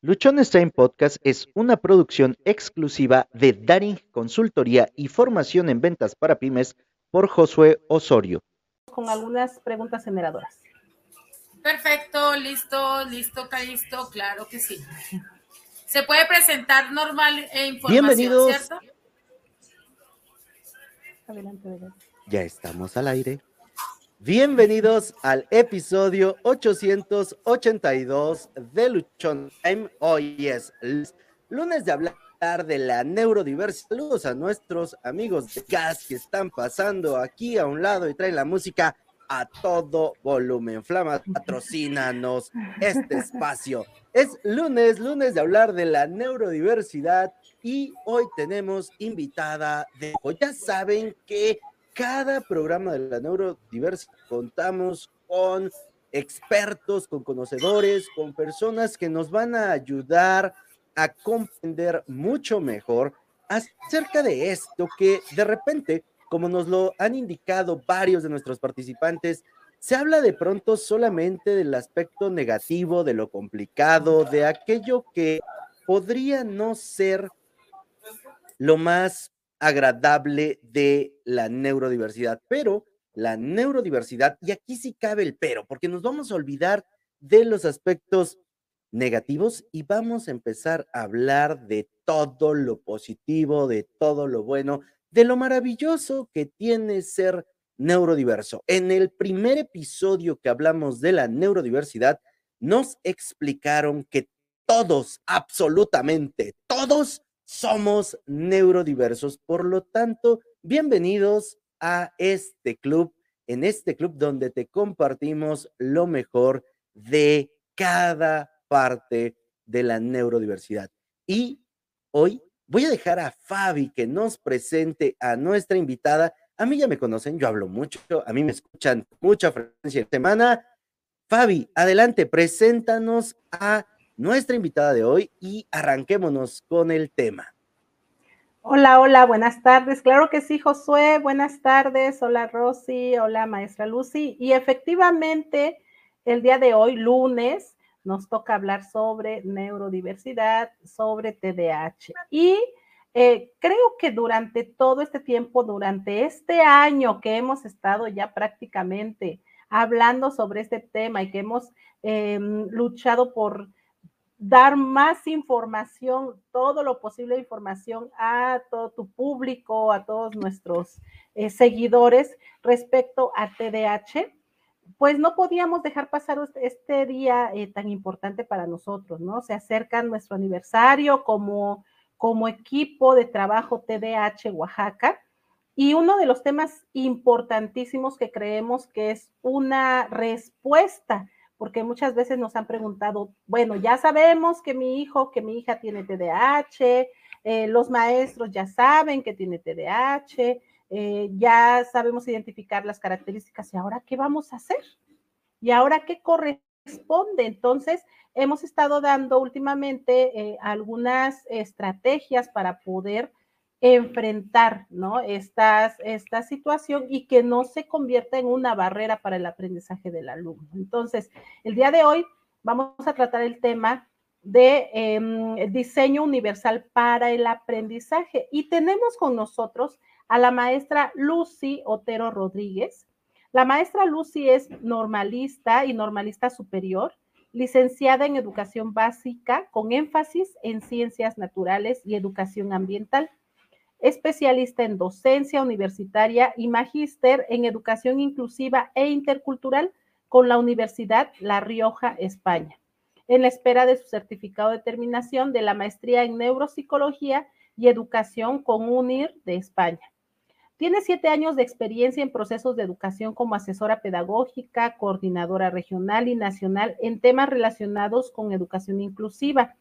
Luchones Time Podcast es una producción exclusiva de Daring Consultoría y Formación en Ventas para Pymes por Josué Osorio. Con algunas preguntas generadoras. Perfecto, listo, listo, listo, claro que sí. Se puede presentar normal e información, Bienvenidos. ¿cierto? Adelante, adelante. Ya estamos al aire. Bienvenidos al episodio 882 de Luchón Time. Hoy es lunes de hablar de la neurodiversidad. Saludos a nuestros amigos de Gas que están pasando aquí a un lado y traen la música a todo volumen. Flama, patrocínanos este espacio. Es lunes, lunes de hablar de la neurodiversidad y hoy tenemos invitada de... Ya saben que cada programa de la neurodiversidad contamos con expertos, con conocedores, con personas que nos van a ayudar a comprender mucho mejor acerca de esto que de repente, como nos lo han indicado varios de nuestros participantes, se habla de pronto solamente del aspecto negativo, de lo complicado, de aquello que podría no ser lo más agradable de la neurodiversidad, pero la neurodiversidad, y aquí sí cabe el pero, porque nos vamos a olvidar de los aspectos negativos y vamos a empezar a hablar de todo lo positivo, de todo lo bueno, de lo maravilloso que tiene ser neurodiverso. En el primer episodio que hablamos de la neurodiversidad, nos explicaron que todos, absolutamente todos, somos neurodiversos. Por lo tanto, bienvenidos a este club, en este club donde te compartimos lo mejor de cada parte de la neurodiversidad. Y hoy voy a dejar a Fabi que nos presente a nuestra invitada. A mí ya me conocen, yo hablo mucho, a mí me escuchan mucha frecuencia semana. Fabi, adelante, preséntanos a nuestra invitada de hoy y arranquémonos con el tema. Hola, hola, buenas tardes. Claro que sí, Josué, buenas tardes. Hola, Rosy, hola, maestra Lucy. Y efectivamente, el día de hoy, lunes, nos toca hablar sobre neurodiversidad, sobre TDAH. Y eh, creo que durante todo este tiempo, durante este año que hemos estado ya prácticamente hablando sobre este tema y que hemos eh, luchado por dar más información, todo lo posible de información a todo tu público, a todos nuestros eh, seguidores respecto a TDAH, pues no podíamos dejar pasar este día eh, tan importante para nosotros, ¿no? Se acerca nuestro aniversario como, como equipo de trabajo TDAH Oaxaca. Y uno de los temas importantísimos que creemos que es una respuesta porque muchas veces nos han preguntado, bueno, ya sabemos que mi hijo, que mi hija tiene TDAH, eh, los maestros ya saben que tiene TDAH, eh, ya sabemos identificar las características y ahora qué vamos a hacer y ahora qué corresponde. Entonces, hemos estado dando últimamente eh, algunas estrategias para poder enfrentar ¿no? Esta situación y que no se convierta en una barrera para el aprendizaje del alumno. Entonces, el día de hoy vamos a tratar el tema de em, diseño universal para el aprendizaje y tenemos con nosotros a la maestra Lucy Otero Rodríguez. La maestra Lucy es normalista y normalista superior, licenciada en educación básica con énfasis en ciencias naturales y educación ambiental especialista en docencia universitaria y magíster en educación inclusiva e intercultural con la Universidad La Rioja, España, en la espera de su certificado de terminación de la maestría en neuropsicología y educación con UNIR de España. Tiene siete años de experiencia en procesos de educación como asesora pedagógica, coordinadora regional y nacional en temas relacionados con educación inclusiva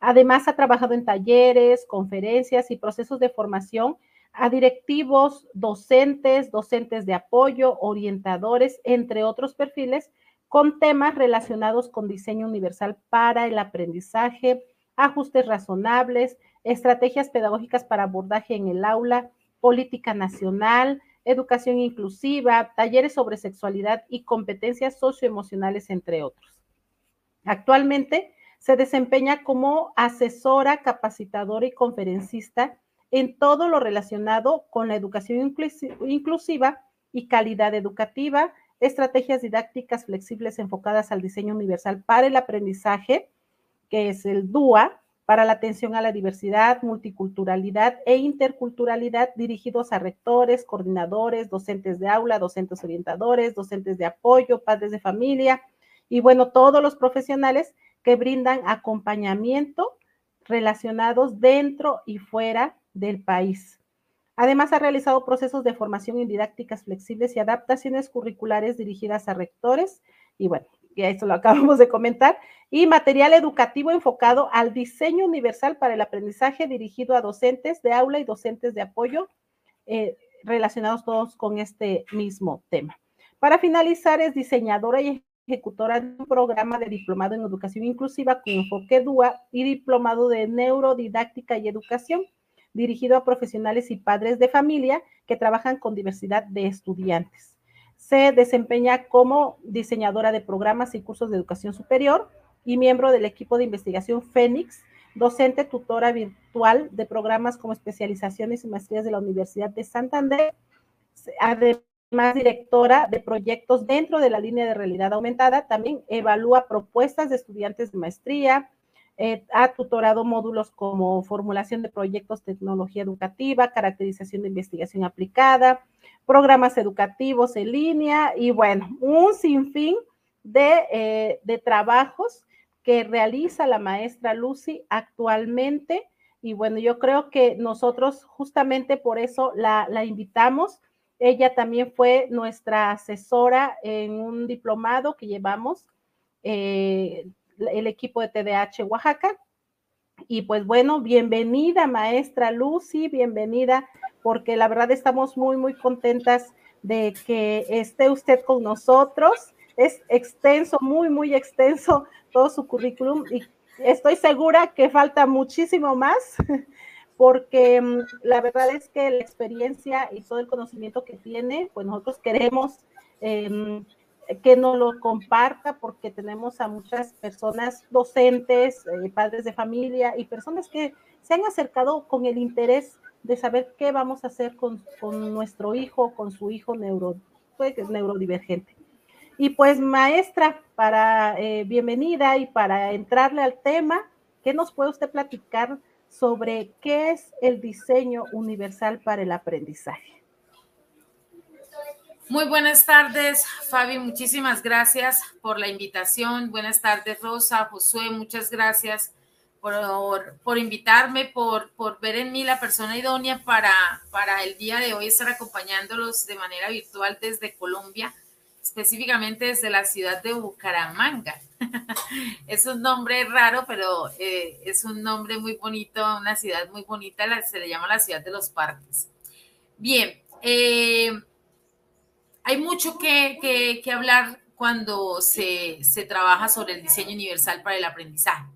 Además, ha trabajado en talleres, conferencias y procesos de formación a directivos, docentes, docentes de apoyo, orientadores, entre otros perfiles, con temas relacionados con diseño universal para el aprendizaje, ajustes razonables, estrategias pedagógicas para abordaje en el aula, política nacional, educación inclusiva, talleres sobre sexualidad y competencias socioemocionales, entre otros. Actualmente Se desempeña como asesora, capacitadora y conferencista en todo lo relacionado con la educación inclusiva y calidad educativa, estrategias didácticas flexibles enfocadas al diseño universal para el aprendizaje, que es el DUA, para la atención a la diversidad, multiculturalidad e interculturalidad dirigidos a rectores, coordinadores, docentes de aula, docentes orientadores, docentes de apoyo, padres de familia y bueno, todos los profesionales que brindan acompañamiento relacionados dentro y fuera del país. Además, ha realizado procesos de formación en didácticas flexibles y adaptaciones curriculares dirigidas a rectores y bueno, ya esto lo acabamos de comentar, y material educativo enfocado al diseño universal para el aprendizaje dirigido a docentes de aula y docentes de apoyo eh, relacionados todos con este mismo tema. Para finalizar, es diseñadora y ejecutora de un programa de diplomado en educación inclusiva con enfoque DUA y diplomado de neurodidáctica y educación dirigido a profesionales y padres de familia que trabajan con diversidad de estudiantes. Se desempeña como diseñadora de programas y cursos de educación superior y miembro del equipo de investigación Fénix, docente tutora virtual de programas como especializaciones y maestrías de la Universidad de Santander, además directora de proyectos dentro de la línea de realidad aumentada, también evalúa propuestas de estudiantes de maestría, eh, ha tutorado módulos como formulación de proyectos, tecnología educativa, caracterización de investigación aplicada, programas educativos en línea y bueno, un sinfín de, eh, de trabajos que realiza la maestra Lucy actualmente. Y bueno, yo creo que nosotros justamente por eso la, la invitamos. Ella también fue nuestra asesora en un diplomado que llevamos eh, el equipo de TDH Oaxaca. Y pues bueno, bienvenida maestra Lucy, bienvenida, porque la verdad estamos muy, muy contentas de que esté usted con nosotros. Es extenso, muy, muy extenso todo su currículum y estoy segura que falta muchísimo más porque mm, la verdad es que la experiencia y todo el conocimiento que tiene, pues nosotros queremos eh, que nos lo comparta porque tenemos a muchas personas docentes, eh, padres de familia y personas que se han acercado con el interés de saber qué vamos a hacer con, nuestro hijo, con su hijo pues, neurodivergente. Y pues maestra, para eh, bienvenida y para entrarle al tema, ¿qué nos puede usted platicar sobre qué es el diseño universal para el aprendizaje? Muy buenas tardes, Fabi. Muchísimas gracias por la invitación. Buenas tardes, Rosa, Josué. Muchas gracias por, por invitarme, por, por, ver en mí la persona idónea para, para el día de hoy estar acompañándolos de manera virtual desde Colombia, específicamente desde la ciudad de Bucaramanga. es un nombre raro, pero eh, es un nombre muy bonito, una ciudad muy bonita, se le llama la ciudad de los parques. Bien, eh, hay mucho que, hablar cuando se, trabaja sobre el diseño universal para el aprendizaje.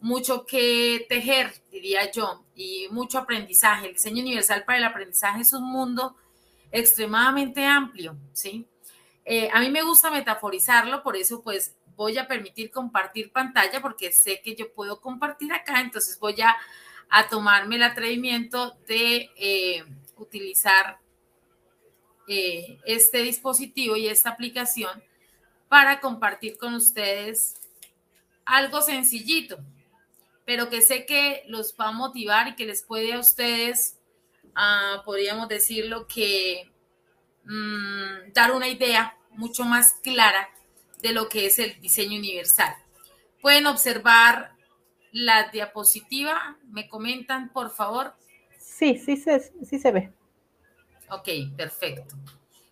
Mucho que tejer, diría yo, y mucho aprendizaje. El diseño universal para el aprendizaje es un mundo extremadamente amplio, ¿sí? Eh, a mí me gusta metaforizarlo, por eso pues voy a permitir compartir pantalla porque sé que yo puedo compartir acá, entonces voy a, tomarme el atrevimiento de eh, utilizar eh, este dispositivo y esta aplicación para compartir con ustedes algo sencillito, pero que sé que los va a motivar y que les puede a ustedes, ah, podríamos decirlo, que mm, dar una idea mucho más clara de lo que es el diseño universal. Pueden observar la diapositiva, me comentan, por favor. Sí, sí sí se ve. Ok, perfecto.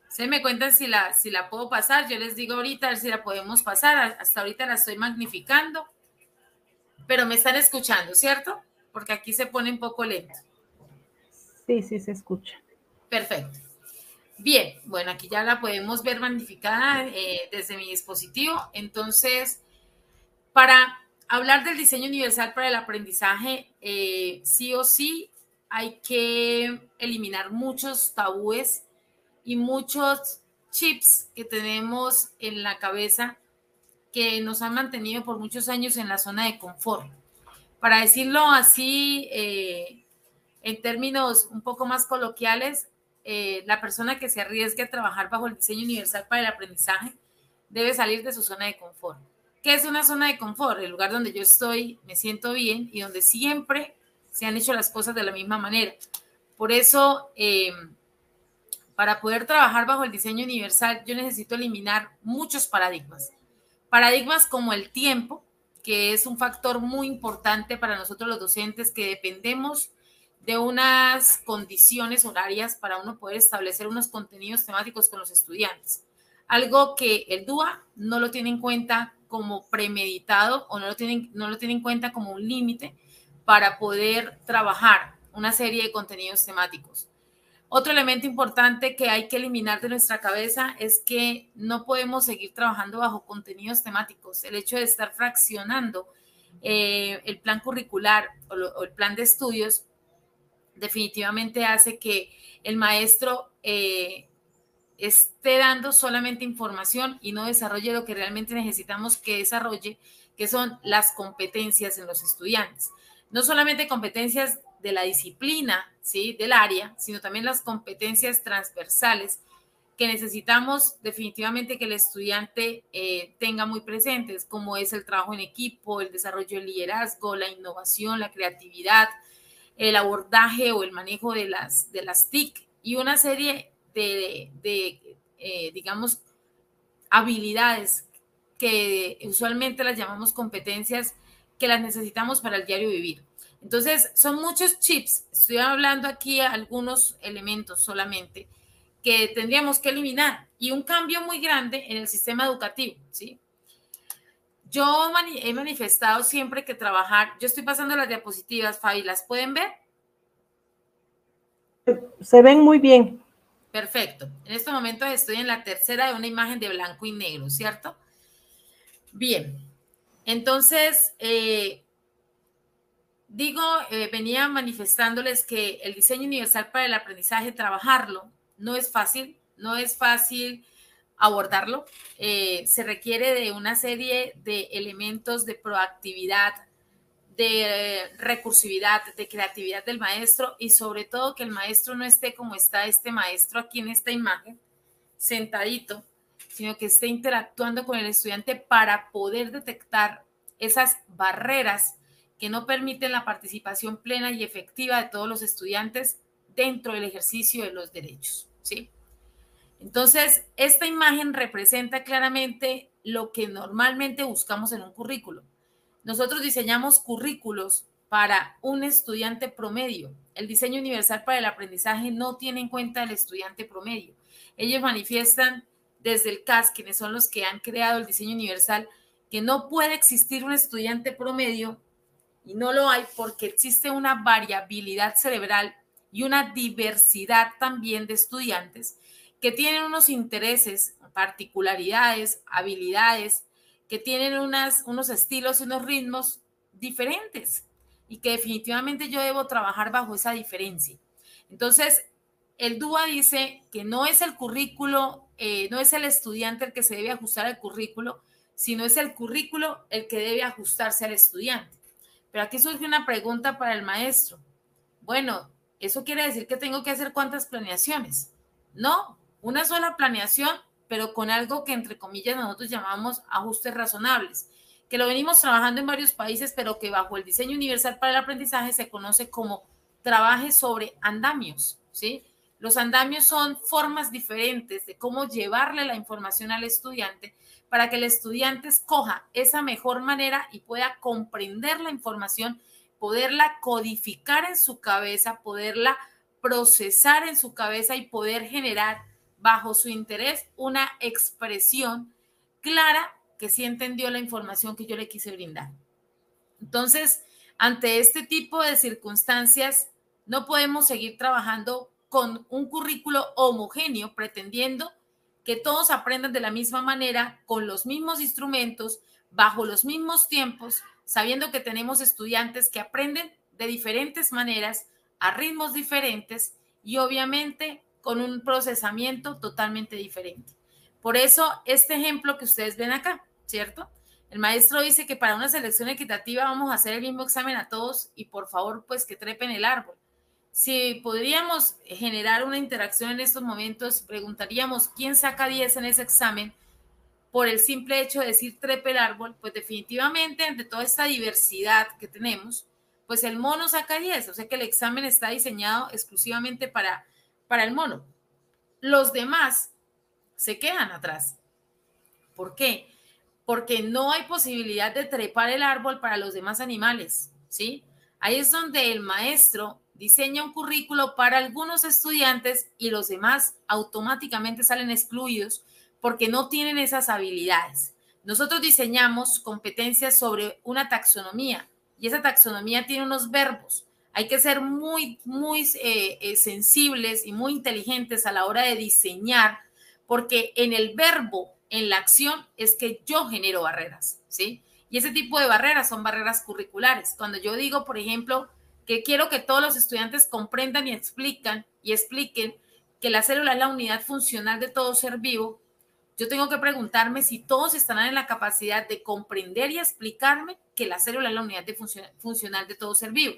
Se me cuentan si la, si la puedo pasar. Yo les digo ahorita a ver si la podemos pasar. Hasta ahorita la estoy magnificando. Pero me están escuchando, ¿cierto? Porque aquí se pone un poco lento. Sí, sí, se escucha. Perfecto. Bien, bueno, aquí ya la podemos ver magnificada eh, desde mi dispositivo. Entonces, para hablar del diseño universal para el aprendizaje, eh, sí o sí hay que eliminar muchos tabúes y muchos chips que tenemos en la cabeza que nos han mantenido por muchos años en la zona de confort. Para decirlo así, eh, en términos un poco más coloquiales, eh, la persona que se arriesgue a trabajar bajo el diseño universal para el aprendizaje debe salir de su zona de confort. ¿Qué es una zona de confort? El lugar donde yo estoy, me siento bien y donde siempre se han hecho las cosas de la misma manera. Por eso, eh, para poder trabajar bajo el diseño universal, yo necesito eliminar muchos paradigmas. Paradigmas como el tiempo, que es un factor muy importante para nosotros los docentes que dependemos de unas condiciones horarias para uno poder establecer unos contenidos temáticos con los estudiantes. Algo que el DUA no lo tiene en cuenta como premeditado o no lo tiene, no lo tiene en cuenta como un límite para poder trabajar una serie de contenidos temáticos. Otro elemento importante que hay que eliminar de nuestra cabeza es que no podemos seguir trabajando bajo contenidos temáticos. El hecho de estar fraccionando eh, el plan curricular o, el plan de estudios definitivamente hace que el maestro eh, esté dando solamente información y no desarrolle lo que realmente necesitamos que desarrolle, que son las competencias en los estudiantes. No solamente competencias de la disciplina, ¿sí? Del área, sino también las competencias transversales que necesitamos definitivamente que el estudiante eh, tenga muy presentes, como es el trabajo en equipo, el desarrollo del liderazgo, la innovación, la creatividad, el abordaje o el manejo de las, de las TIC y una serie de, eh, digamos, habilidades que usualmente las llamamos competencias que las necesitamos para el diario vivir. Entonces, son muchos chips. Estoy hablando aquí algunos elementos solamente que tendríamos que eliminar y un cambio muy grande en el sistema educativo, ¿sí? Yo he manifestado siempre que trabajar, yo estoy pasando las diapositivas, Fabi, ¿las pueden ver? Se ven muy bien. Perfecto. En este momento estoy en la tercera de una imagen de blanco y negro, ¿cierto? Bien. Entonces, eh, digo, eh, venía manifestándoles que el diseño universal para el aprendizaje, trabajarlo, no es fácil, no es fácil abordarlo. Eh, se requiere de una serie de elementos de proactividad, de recursividad, de creatividad del maestro y sobre todo que el maestro no esté como está este maestro aquí en esta imagen, sentadito, sino que esté interactuando con el estudiante para poder detectar esas barreras que no permiten la participación plena y efectiva de todos los estudiantes dentro del ejercicio de los derechos, ¿sí? Entonces, esta imagen representa claramente lo que normalmente buscamos en un currículo. Nosotros diseñamos currículos para un estudiante promedio. El diseño universal para el aprendizaje no tiene en cuenta el estudiante promedio. Ellos manifiestan desde el CAS, quienes son los que han creado el diseño universal, que no puede existir un estudiante promedio y no lo hay porque existe una variabilidad cerebral y una diversidad también de estudiantes que tienen unos intereses, particularidades, habilidades, que tienen unas, unos estilos y unos ritmos diferentes y que definitivamente yo debo trabajar bajo esa diferencia. Entonces, el DUA dice que no es el currículo, eh, no es el estudiante el que se debe ajustar al currículo, sino es el currículo el que debe ajustarse al estudiante. Pero aquí surge una pregunta para el maestro. Bueno, ¿eso quiere decir que tengo que hacer cuántas planeaciones? No, una sola planeación, pero con algo que entre comillas nosotros llamamos ajustes razonables, que lo venimos trabajando en varios países, pero que bajo el diseño universal para el aprendizaje se conoce como trabaje sobre andamios, ¿sí? Los andamios son formas diferentes de cómo llevarle la información al estudiante para que el estudiante escoja esa mejor manera y pueda comprender la información, poderla codificar en su cabeza, poderla procesar en su cabeza y poder generar bajo su interés una expresión clara que sí entendió la información que yo le quise brindar. Entonces, ante este tipo de circunstancias, no podemos seguir trabajando con un currículo homogéneo pretendiendo que todos aprendan de la misma manera, con los mismos instrumentos, bajo los mismos tiempos, sabiendo que tenemos estudiantes que aprenden de diferentes maneras, a ritmos diferentes y obviamente con un procesamiento totalmente diferente. Por eso, este ejemplo que ustedes ven acá, ¿cierto? El maestro dice que para una selección equitativa vamos a hacer el mismo examen a todos y por favor, pues que trepen el árbol. Si podríamos generar una interacción en estos momentos, preguntaríamos quién saca 10 en ese examen por el simple hecho de decir trepe el árbol, pues definitivamente entre toda esta diversidad que tenemos, pues el mono saca 10, o sea que el examen está diseñado exclusivamente para, para el mono. Los demás se quedan atrás. ¿Por qué? Porque no hay posibilidad de trepar el árbol para los demás animales, ¿sí? Ahí es donde el maestro diseña un currículo para algunos estudiantes y los demás automáticamente salen excluidos porque no tienen esas habilidades. Nosotros diseñamos competencias sobre una taxonomía y esa taxonomía tiene unos verbos. Hay que ser muy, muy eh, eh, sensibles y muy inteligentes a la hora de diseñar porque en el verbo, en la acción, es que yo genero barreras, ¿sí? Y ese tipo de barreras son barreras curriculares. Cuando yo digo, por ejemplo, que quiero que todos los estudiantes comprendan y explican y expliquen que la célula es la unidad funcional de todo ser vivo, yo tengo que preguntarme si todos estarán en la capacidad de comprender y explicarme que la célula es la unidad funcional de todo ser vivo.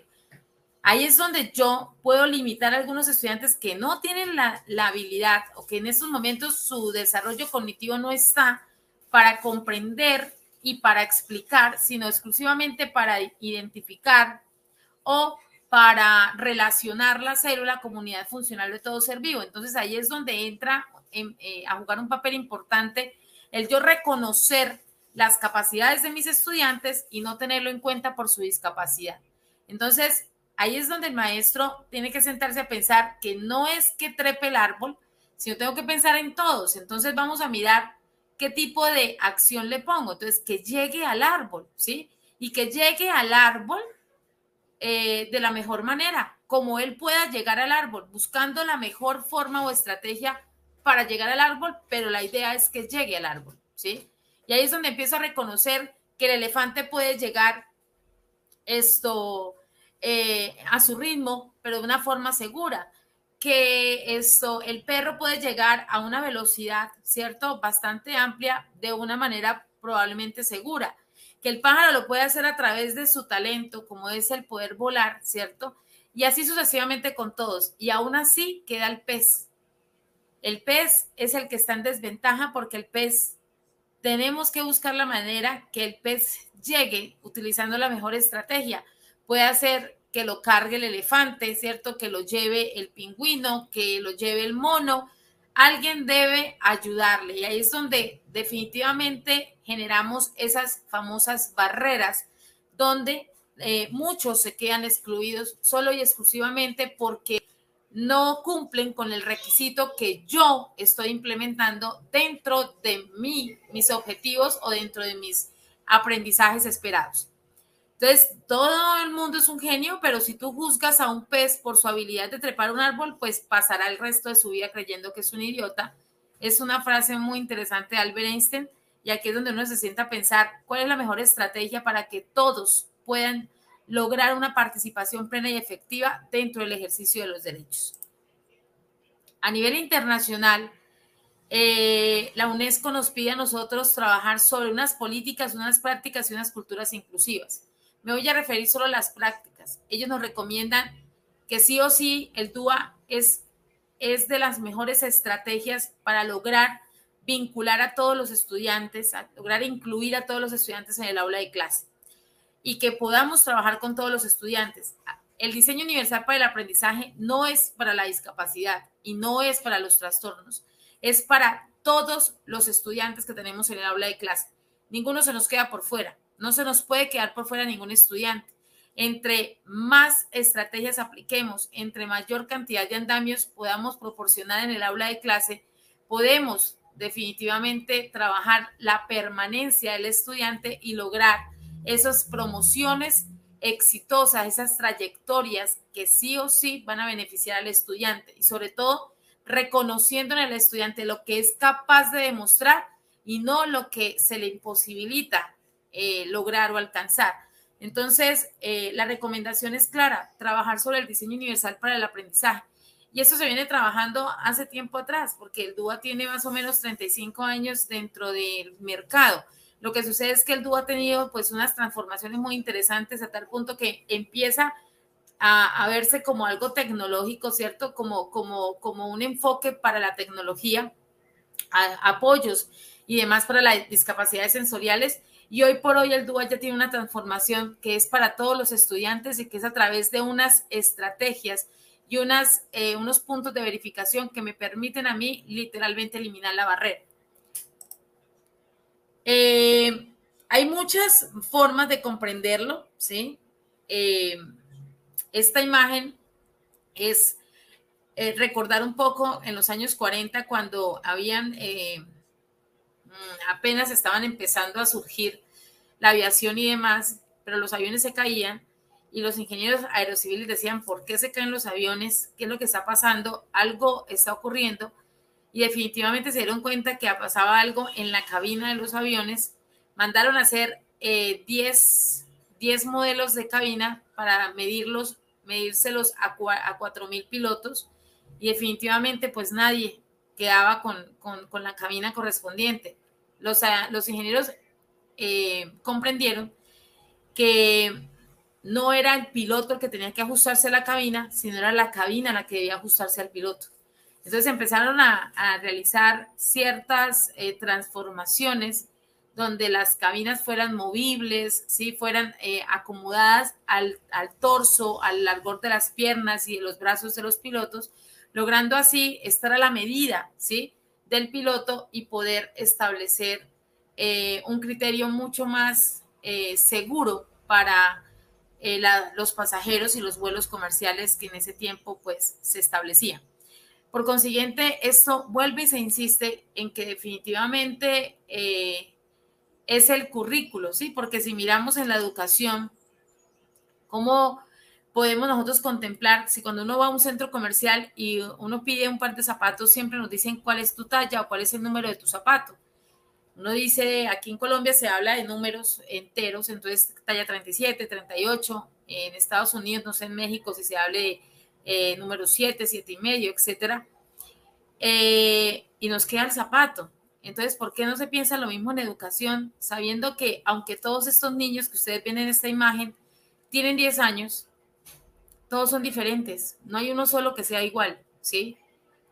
Ahí es donde yo puedo limitar a algunos estudiantes que no tienen la, la habilidad o que en estos momentos su desarrollo cognitivo no está para comprender y para explicar, sino exclusivamente para identificar o para relacionar la célula como unidad funcional de todo ser vivo. Entonces ahí es donde entra eh, a jugar un papel importante el yo reconocer las capacidades de mis estudiantes y no tenerlo en cuenta por su discapacidad. Entonces, ahí es donde el maestro tiene que sentarse a pensar que no es que trepe el árbol, sino tengo que pensar en todos. Entonces, vamos a mirar qué tipo de acción le pongo. Entonces, que llegue al árbol, ¿sí? Y que llegue al árbol eh, de la mejor manera, como él pueda llegar al árbol, buscando la mejor forma o estrategia para llegar al árbol, pero la idea es que llegue al árbol, ¿sí? Y ahí es donde empiezo a reconocer que el elefante puede llegar esto eh, a su ritmo, pero de una forma segura, que esto, el perro puede llegar a una velocidad, ¿cierto? Bastante amplia de una manera probablemente segura que el pájaro lo puede hacer a través de su talento, como es el poder volar, ¿cierto? Y así sucesivamente con todos. Y aún así queda el pez. El pez es el que está en desventaja porque el pez, tenemos que buscar la manera que el pez llegue utilizando la mejor estrategia. Puede hacer que lo cargue el elefante, ¿cierto? Que lo lleve el pingüino, que lo lleve el mono. Alguien debe ayudarle. Y ahí es donde definitivamente generamos esas famosas barreras donde eh, muchos se quedan excluidos solo y exclusivamente porque no cumplen con el requisito que yo estoy implementando dentro de mí, mis objetivos o dentro de mis aprendizajes esperados. Entonces, todo el mundo es un genio, pero si tú juzgas a un pez por su habilidad de trepar un árbol, pues pasará el resto de su vida creyendo que es un idiota. Es una frase muy interesante de Albert Einstein y aquí es donde uno se sienta a pensar cuál es la mejor estrategia para que todos puedan lograr una participación plena y efectiva dentro del ejercicio de los derechos. A nivel internacional, eh, la UNESCO nos pide a nosotros trabajar sobre unas políticas, unas prácticas y unas culturas inclusivas. Me voy a referir solo a las prácticas. Ellos nos recomiendan que sí o sí el DUA es, es de las mejores estrategias para lograr vincular a todos los estudiantes, a lograr incluir a todos los estudiantes en el aula de clase y que podamos trabajar con todos los estudiantes. El diseño universal para el aprendizaje no es para la discapacidad y no es para los trastornos, es para todos los estudiantes que tenemos en el aula de clase. Ninguno se nos queda por fuera, no se nos puede quedar por fuera ningún estudiante. Entre más estrategias apliquemos, entre mayor cantidad de andamios podamos proporcionar en el aula de clase, podemos definitivamente trabajar la permanencia del estudiante y lograr esas promociones exitosas, esas trayectorias que sí o sí van a beneficiar al estudiante y sobre todo reconociendo en el estudiante lo que es capaz de demostrar y no lo que se le imposibilita eh, lograr o alcanzar. Entonces, eh, la recomendación es clara, trabajar sobre el diseño universal para el aprendizaje y eso se viene trabajando hace tiempo atrás, porque el DUA tiene más o menos 35 años dentro del mercado, Lo que sucede es que el dúo ha tenido pues unas transformaciones muy interesantes a tal punto que empieza a, verse como algo tecnológico, ¿cierto? Como, como, como un enfoque para la tecnología, apoyos y demás para las discapacidades sensoriales. Y hoy por hoy el DUA ya tiene una transformación que es para todos los estudiantes y que es a través de unas estrategias y unas, eh, unos puntos de verificación que me permiten a mí literalmente eliminar la barrera. Eh, hay muchas formas de comprenderlo, ¿sí? Eh, esta imagen es recordar un poco en los años 40 cuando habían, apenas estaban empezando a surgir la aviación y demás, pero los aviones se caían y los ingenieros aerociviles decían, ¿por qué se caen los aviones? ¿Qué es lo que está pasando? Algo está ocurriendo y definitivamente se dieron cuenta que pasaba algo en la cabina de los aviones. Mandaron a hacer 10 eh, modelos de cabina para medirlos, medírselos a, a 4.000 pilotos y definitivamente pues nadie quedaba con, con, la cabina correspondiente. Los, ingenieros eh, comprendieron que no era el piloto el que tenía que ajustarse a la cabina, sino era la cabina la que debía ajustarse al piloto. Entonces empezaron a, realizar ciertas eh, transformaciones donde las cabinas fueran movibles, ¿sí? fueran eh, acomodadas al, al, torso, al largor de las piernas y de los brazos de los pilotos, logrando así estar a la medida ¿sí? Del piloto y poder establecer eh, un criterio mucho más seguro para eh, los pasajeros y los vuelos comerciales que en ese tiempo pues se establecían. Por consiguiente, esto vuelve y se insiste en que definitivamente eh, es el currículo, ¿sí? Porque si miramos en la educación, ¿cómo podemos nosotros contemplar si cuando uno va a un centro comercial y uno pide un par de zapatos, siempre nos dicen cuál es tu talla o cuál es el número de tu zapato? Uno dice, aquí en Colombia se habla de números enteros, entonces talla 37, 38, en Estados Unidos, no sé, en México si se hable de eh, número 7, 7 y medio, etcétera. Eh, y nos queda el zapato. Entonces, ¿por qué no se piensa lo mismo en educación, sabiendo que aunque todos estos niños que ustedes ven en esta imagen tienen 10 años, todos son diferentes, no hay uno solo que sea igual, ¿sí?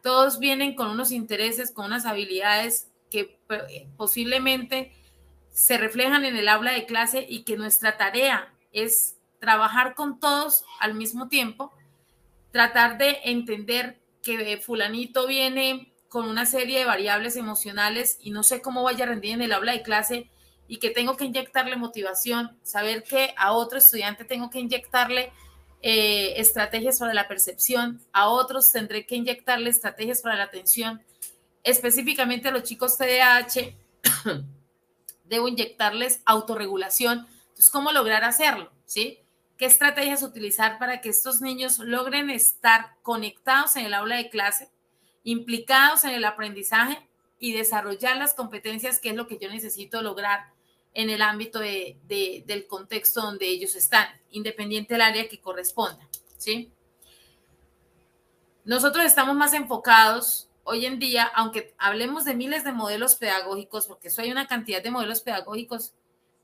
Todos vienen con unos intereses, con unas habilidades que eh, posiblemente se reflejan en el aula de clase y que nuestra tarea es trabajar con todos al mismo tiempo, tratar de entender que fulanito viene con una serie de variables emocionales y no sé cómo vaya a rendir en el aula de clase y que tengo que inyectarle motivación, saber que a otro estudiante tengo que inyectarle eh, estrategias para la percepción, a otros tendré que inyectarle estrategias para la atención específicamente a los chicos TDAH, debo inyectarles autorregulación. Entonces, ¿cómo lograr hacerlo? ¿Sí? ¿Qué estrategias utilizar para que estos niños logren estar conectados en el aula de clase, implicados en el aprendizaje y desarrollar las competencias que es lo que yo necesito lograr en el ámbito del contexto donde ellos están, independiente del área que corresponda, ¿sí? Nosotros estamos más enfocados hoy en día, aunque hablemos de miles de modelos pedagógicos, porque eso hay una cantidad de modelos pedagógicos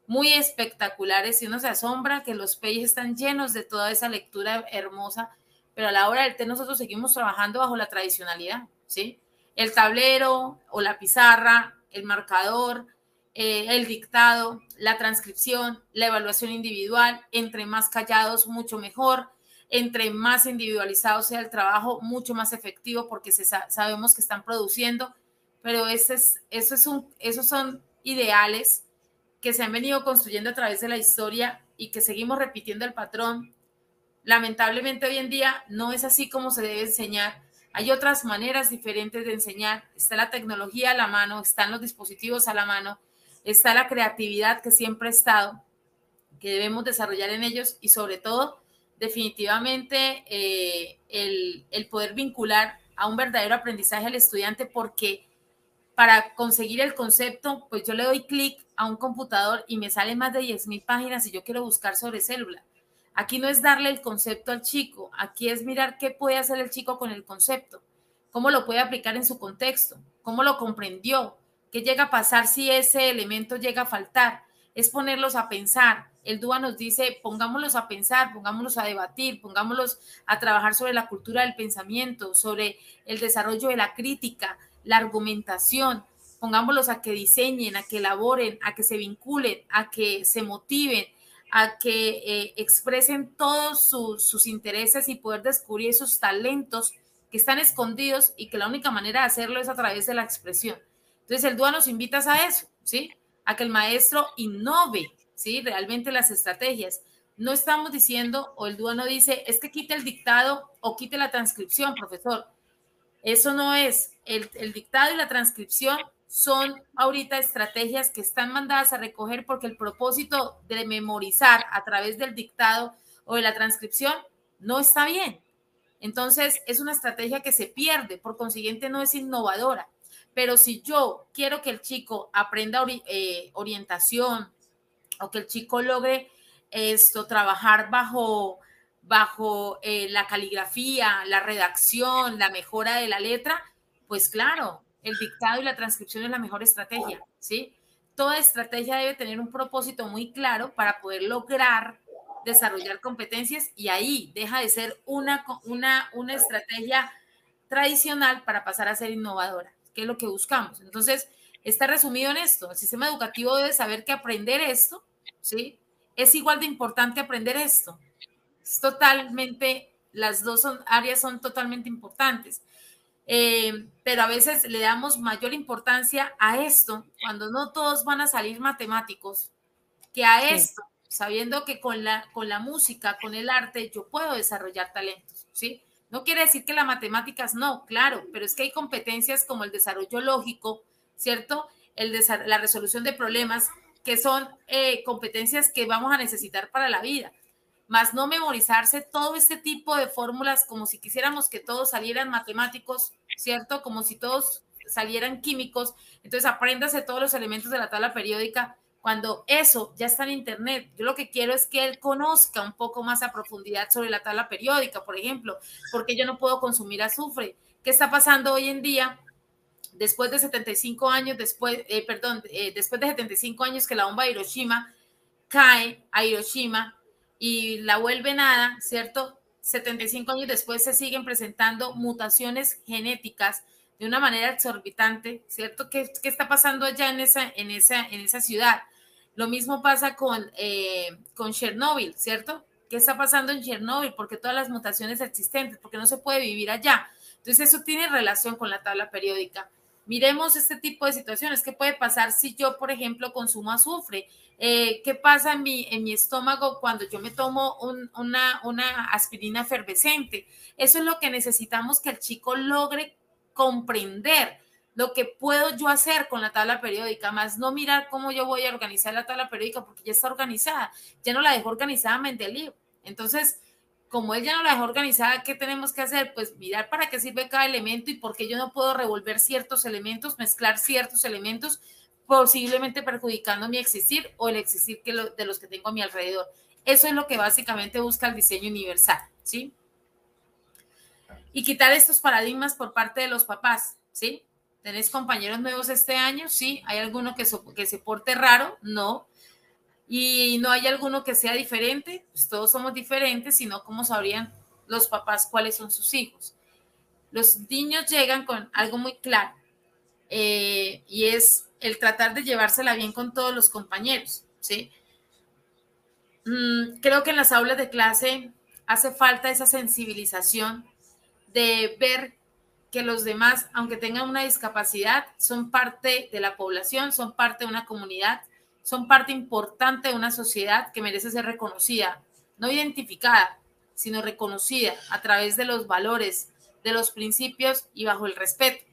muy espectaculares y uno se asombra que los países están llenos de toda esa lectura hermosa, pero a la hora del té nosotros seguimos trabajando bajo la tradicionalidad, ¿sí? El tablero o la pizarra, el marcador, eh, el dictado, la transcripción, la evaluación individual, entre más callados, mucho mejor, entre más individualizado sea el trabajo, mucho más efectivo porque sabemos que están produciendo, pero ese es, eso es un, esos son ideales que se han venido construyendo a través de la historia y que seguimos repitiendo el patrón. Lamentablemente hoy en día no es así como se debe enseñar. Hay otras maneras diferentes de enseñar. Está la tecnología a la mano, están los dispositivos a la mano, está la creatividad que siempre ha estado, que debemos desarrollar en ellos y sobre todo definitivamente eh, el, poder vincular a un verdadero aprendizaje al estudiante porque para conseguir el concepto, pues yo le doy clic a un computador y me salen más de 10.000 páginas y yo quiero buscar sobre célula. Aquí no es darle el concepto al chico, aquí es mirar qué puede hacer el chico con el concepto, cómo lo puede aplicar en su contexto, cómo lo comprendió, ¿Qué llega a pasar si ese elemento llega a faltar? Es ponerlos a pensar. El DUA nos dice, pongámoslos a pensar, pongámoslos a debatir, pongámoslos a trabajar sobre la cultura del pensamiento, sobre el desarrollo de la crítica, la argumentación, pongámoslos a que diseñen, a que elaboren, a que se vinculen, a que se motiven, a que eh, expresen todos sus intereses y poder descubrir esos talentos que están escondidos y que la única manera de hacerlo es a través de la expresión. Entonces el DUA nos invita a eso, ¿sí? A que el maestro innove, ¿sí? Realmente las estrategias. No estamos diciendo, o el DUA no dice, es que quite el dictado o quite la transcripción, profesor. Eso no es. El, el dictado y la transcripción son ahorita estrategias que están mandadas a recoger porque el propósito de memorizar a través del dictado o de la transcripción no está bien. Entonces, es una estrategia que se pierde, por consiguiente no es innovadora. Pero si yo quiero que el chico aprenda eh, orientación o que el chico logre esto, trabajar bajo, bajo eh, la caligrafía, la redacción, la mejora de la letra, pues claro, el dictado y la transcripción es la mejor estrategia, ¿sí? Toda estrategia debe tener un propósito muy claro para poder lograr desarrollar competencias y ahí deja de ser una, una, una estrategia tradicional para pasar a ser innovadora, que es lo que buscamos. Entonces, está resumido en esto. El sistema educativo debe saber que aprender esto, ¿sí? Es igual de importante aprender esto. Es totalmente, las dos son, áreas son totalmente importantes. Eh, pero a veces le damos mayor importancia a esto cuando no todos van a salir matemáticos que a esto, sabiendo que con la, con la música, con el arte, yo puedo desarrollar talentos, ¿sí? No quiere decir que las matemáticas no, claro, pero es que hay competencias como el desarrollo lógico, ¿cierto? El la resolución de problemas, que son eh, competencias que vamos a necesitar para la vida más no memorizarse todo este tipo de fórmulas como si quisiéramos que todos salieran matemáticos, ¿cierto? Como si todos salieran químicos. Entonces, apréndase todos los elementos de la tabla periódica cuando eso ya está en Internet. Yo lo que quiero es que él conozca un poco más a profundidad sobre la tabla periódica, por ejemplo, porque yo no puedo consumir azufre. ¿Qué está pasando hoy en día? Después de 75 años, después, eh, perdón, eh, después de 75 años que la bomba de Hiroshima cae a Hiroshima, y la vuelve nada, ¿cierto? 75 años después se siguen presentando mutaciones genéticas de una manera exorbitante, ¿cierto? ¿Qué, qué está pasando allá en esa, en esa, en esa ciudad? Lo mismo pasa con, eh, con Chernóbil, ¿cierto? ¿Qué está pasando en Chernóbil? Porque todas las mutaciones existentes, porque no se puede vivir allá. Entonces eso tiene relación con la tabla periódica. Miremos este tipo de situaciones. ¿Qué puede pasar si yo, por ejemplo, consumo azufre? Eh, ¿Qué pasa en mi, en mi estómago cuando yo me tomo una, una aspirina efervescente? Eso es lo que necesitamos que el chico logre comprender lo que puedo yo hacer con la tabla periódica, más no mirar cómo yo voy a organizar la tabla periódica porque ya está organizada, ya no la dejo organizada Mendeleev. Entonces, como él ya no la dejó organizada, ¿qué tenemos que hacer? Pues mirar para qué sirve cada elemento y por qué yo no puedo revolver ciertos elementos, mezclar ciertos elementos posiblemente perjudicando mi existir o el existir que de los que tengo a mi alrededor. Eso es lo que básicamente busca el diseño universal, ¿sí? Y quitar estos paradigmas por parte de los papás, ¿sí? ¿Tenés compañeros nuevos este año? Sí. ¿Hay alguno que, se porte raro? No. ¿Y no hay alguno que sea diferente? Pues todos somos diferentes, sino cómo sabrían los papás cuáles son sus hijos. Los niños llegan con algo muy claro eh, y es el tratar de llevársela bien con todos los compañeros, ¿sí? Mm, creo que en las aulas de clase hace falta esa sensibilización de ver que los demás, aunque tengan una discapacidad, son parte de la población, son parte de una comunidad, son parte importante de una sociedad que merece ser reconocida, no identificada, sino reconocida a través de los valores, de los principios y bajo el respeto.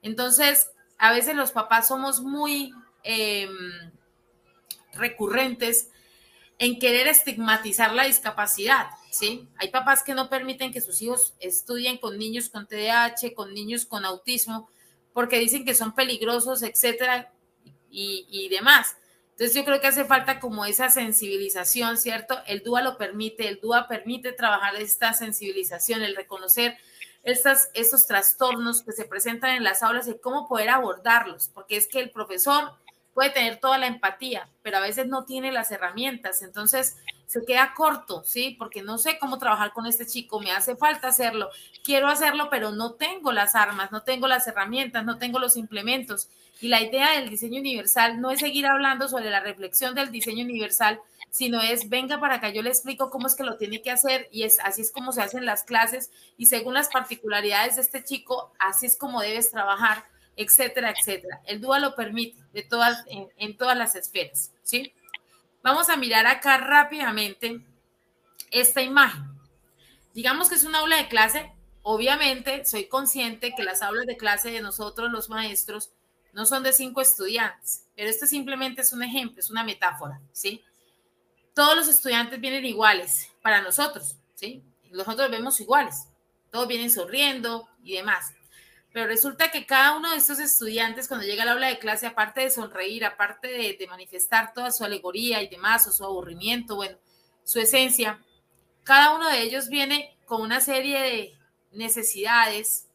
Entonces, a veces los papás somos muy em, recurrentes en querer estigmatizar la discapacidad, ¿sí? Hay papás que no permiten que sus hijos estudien con niños con TDAH, con niños con autismo, porque dicen que son peligrosos, etcétera, y, y demás. Entonces yo creo que hace falta como esa sensibilización, ¿cierto? El DUA lo permite, el DUA permite trabajar esta sensibilización, el reconocer estas, estos trastornos que se presentan en las aulas y cómo poder abordarlos, porque es que el profesor puede tener toda la empatía, pero a veces no tiene las herramientas, entonces se queda corto, ¿sí? Porque no sé cómo trabajar con este chico, me hace falta hacerlo, quiero hacerlo, pero no tengo las armas, no tengo las herramientas, no tengo los implementos. Y la idea del diseño universal no es seguir hablando sobre la reflexión del diseño universal, sino es, venga para acá, yo le explico cómo es que lo tiene que hacer y es así es como se hacen las clases y según las particularidades de este chico, así es como debes trabajar etcétera, etcétera. El DUA lo permite de todas, en, todas las esferas, ¿sí? Vamos a mirar acá rápidamente esta imagen. Digamos que es un aula de clase. Obviamente, soy consciente que las aulas de clase de nosotros, los maestros, no son de cinco estudiantes, pero esto simplemente es un ejemplo, es una metáfora, ¿sí? Todos los estudiantes vienen iguales para nosotros, ¿sí? Nosotros vemos iguales. Todos vienen sonriendo y demás. Pero resulta que cada uno de estos estudiantes, cuando llega al aula de clase, aparte de sonreír, aparte de, manifestar toda su alegoría y demás, o su aburrimiento, bueno, su esencia, cada uno de ellos viene con una serie de necesidades,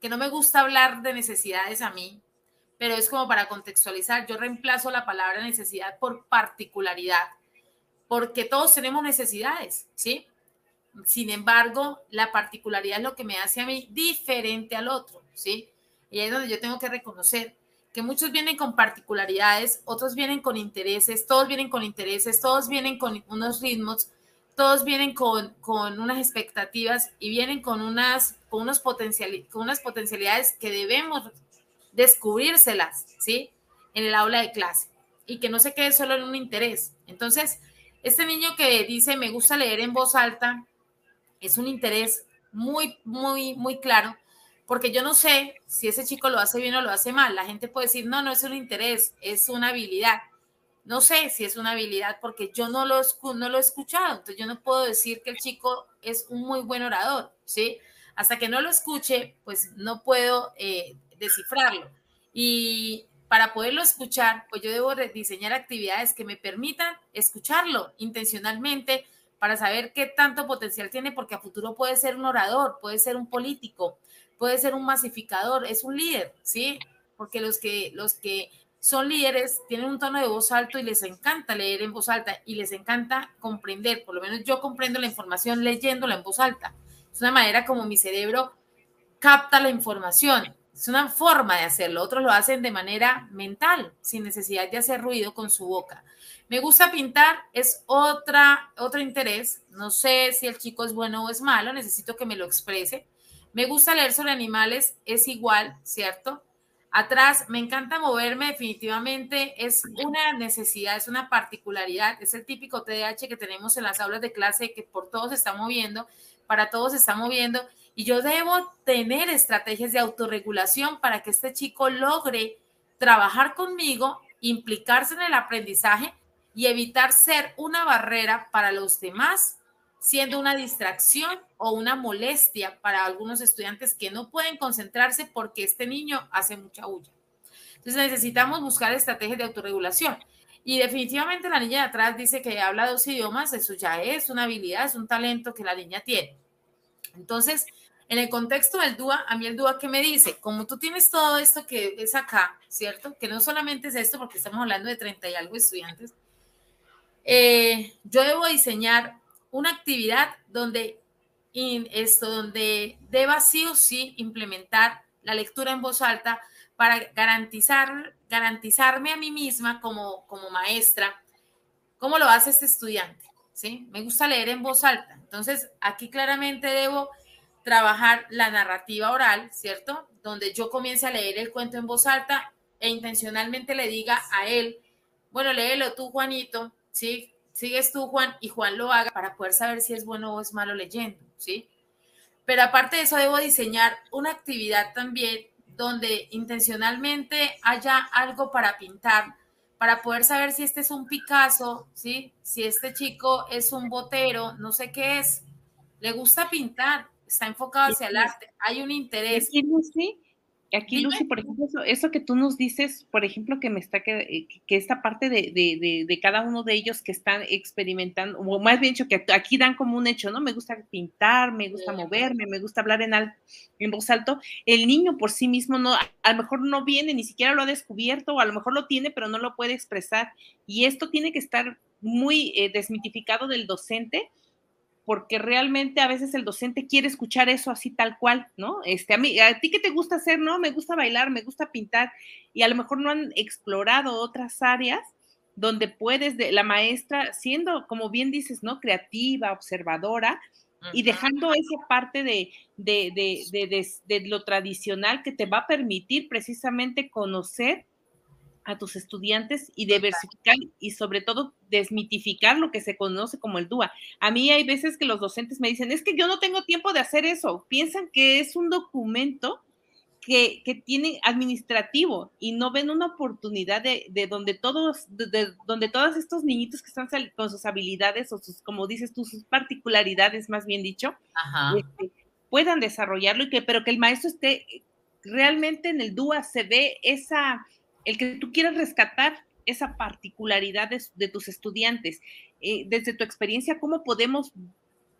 que no me gusta hablar de necesidades a mí, pero es como para contextualizar, yo reemplazo la palabra necesidad por particularidad, porque todos tenemos necesidades, ¿sí? Sin embargo, la particularidad es lo que me hace a mí diferente al otro, ¿sí? Y ahí es donde yo tengo que reconocer que muchos vienen con particularidades, otros vienen con intereses, todos vienen con intereses, todos vienen con unos ritmos, todos vienen con, con unas expectativas y vienen con unas, con, unos potencial, con unas potencialidades que debemos descubrírselas, ¿sí? En el aula de clase y que no se quede solo en un interés. Entonces, este niño que dice, me gusta leer en voz alta, es un interés muy, muy, muy claro, porque yo no sé si ese chico lo hace bien o lo hace mal. La gente puede decir, no, no es un interés, es una habilidad. No sé si es una habilidad porque yo no lo, no lo he escuchado, entonces yo no puedo decir que el chico es un muy buen orador, ¿sí? Hasta que no lo escuche, pues no puedo eh, descifrarlo. Y para poderlo escuchar, pues yo debo diseñar actividades que me permitan escucharlo intencionalmente, para saber qué tanto potencial tiene, porque a futuro puede ser un orador, puede ser un político, puede ser un masificador, es un líder, ¿sí? Porque los que, los que son líderes tienen un tono de voz alto y les encanta leer en voz alta y les encanta comprender, por lo menos yo comprendo la información leyéndola en voz alta. Es una manera como mi cerebro capta la información. Es una forma de hacerlo. Otros lo hacen de manera mental, sin necesidad de hacer ruido con su boca. Me gusta pintar, es otra, otro interés. No sé si el chico es bueno o es malo, necesito que me lo exprese. Me gusta leer sobre animales, es igual, ¿cierto? Atrás, me encanta moverme, definitivamente es una necesidad, es una particularidad, es el típico TDAH que tenemos en las aulas de clase que por todos se está moviendo, para todos se está moviendo, y yo debo tener estrategias de autorregulación para que este chico logre trabajar conmigo, implicarse en el aprendizaje y evitar ser una barrera para los demás, siendo una distracción o una molestia para algunos estudiantes que no pueden concentrarse porque este niño hace mucha bulla. Entonces necesitamos buscar estrategias de autorregulación. Y definitivamente la niña de atrás dice que habla dos idiomas, eso ya es una habilidad, es un talento que la niña tiene. Entonces, en el contexto del DUA, a mí el DUA que me dice, como tú tienes todo esto que es acá, ¿cierto? Que no solamente es esto, porque estamos hablando de 30 y algo estudiantes, eh, yo debo diseñar una actividad donde, esto, donde deba sí o sí implementar la lectura en voz alta para garantizar, garantizarme a mí misma como, como maestra cómo lo hace este estudiante. ¿sí? Me gusta leer en voz alta. Entonces, aquí claramente debo trabajar la narrativa oral, ¿cierto? Donde yo comience a leer el cuento en voz alta e intencionalmente le diga a él, bueno, léelo tú, Juanito, ¿sí? Sigues tú, Juan, y Juan lo haga para poder saber si es bueno o es malo leyendo, ¿sí? Pero aparte de eso, debo diseñar una actividad también donde intencionalmente haya algo para pintar, para poder saber si este es un Picasso, ¿sí? Si este chico es un botero, no sé qué es. Le gusta pintar, está enfocado hacia el arte, hay un interés. Sí, Aquí, Lucy, por ejemplo, eso, que tú nos dices, por ejemplo, que me está que, eh, que esta parte de, de, de, cada uno de ellos que están experimentando, o más bien dicho, que aquí dan como un hecho, ¿no? Me gusta pintar, me gusta moverme, me gusta hablar en, en voz alto. El niño por sí mismo no, a lo mejor no viene, ni siquiera lo ha descubierto, o a lo mejor lo tiene, pero no lo puede expresar. Y esto tiene que estar muy eh, desmitificado del docente porque realmente a veces el docente quiere escuchar eso así tal cual, ¿no? Este, a mí, a ti qué te gusta hacer, ¿no? Me gusta bailar, me gusta pintar, y a lo mejor no han explorado otras áreas donde puedes, de, la maestra, siendo, como bien dices, ¿no? Creativa, observadora, y dejando esa parte de, de, de, de, lo tradicional que te va a permitir precisamente conocer a tus estudiantes y diversificar y sobre todo desmitificar lo que se conoce como el DUA. A mí hay veces que los docentes me dicen, es que yo no tengo tiempo de hacer eso. Piensan que es un documento que, tiene administrativo y no ven una oportunidad de, donde todos, de, donde todos estos niñitos que están con sus habilidades o sus, como dices tú, sus particularidades, más bien dicho, este, puedan desarrollarlo y que, pero que el maestro esté realmente en el DUA se ve esa el que tú quieras rescatar esa particularidad de, tus estudiantes. Eh, desde tu experiencia, ¿cómo podemos,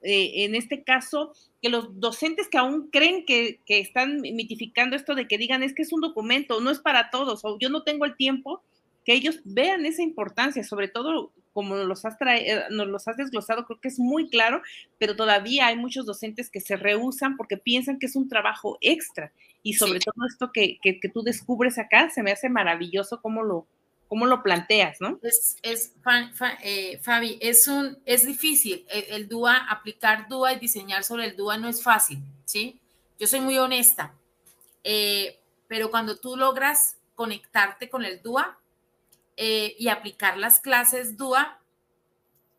eh, en este caso, que los docentes que aún creen que, están mitificando esto de que digan es que es un documento, no es para todos, o yo no tengo el tiempo, que ellos vean esa importancia, sobre todo como nos los has, eh, nos los has desglosado, creo que es muy claro, pero todavía hay muchos docentes que se rehusan porque piensan que es un trabajo extra y sobre todo esto que, que, tú descubres acá, se me hace maravilloso cómo lo, cómo lo planteas, ¿no? Es, es eh, Fabi, es, un, es difícil. El, DUA, aplicar DUA y diseñar sobre el DUA no es fácil, ¿sí? Yo soy muy honesta, eh, pero cuando tú logras conectarte con el DUA eh, y aplicar las clases DUA,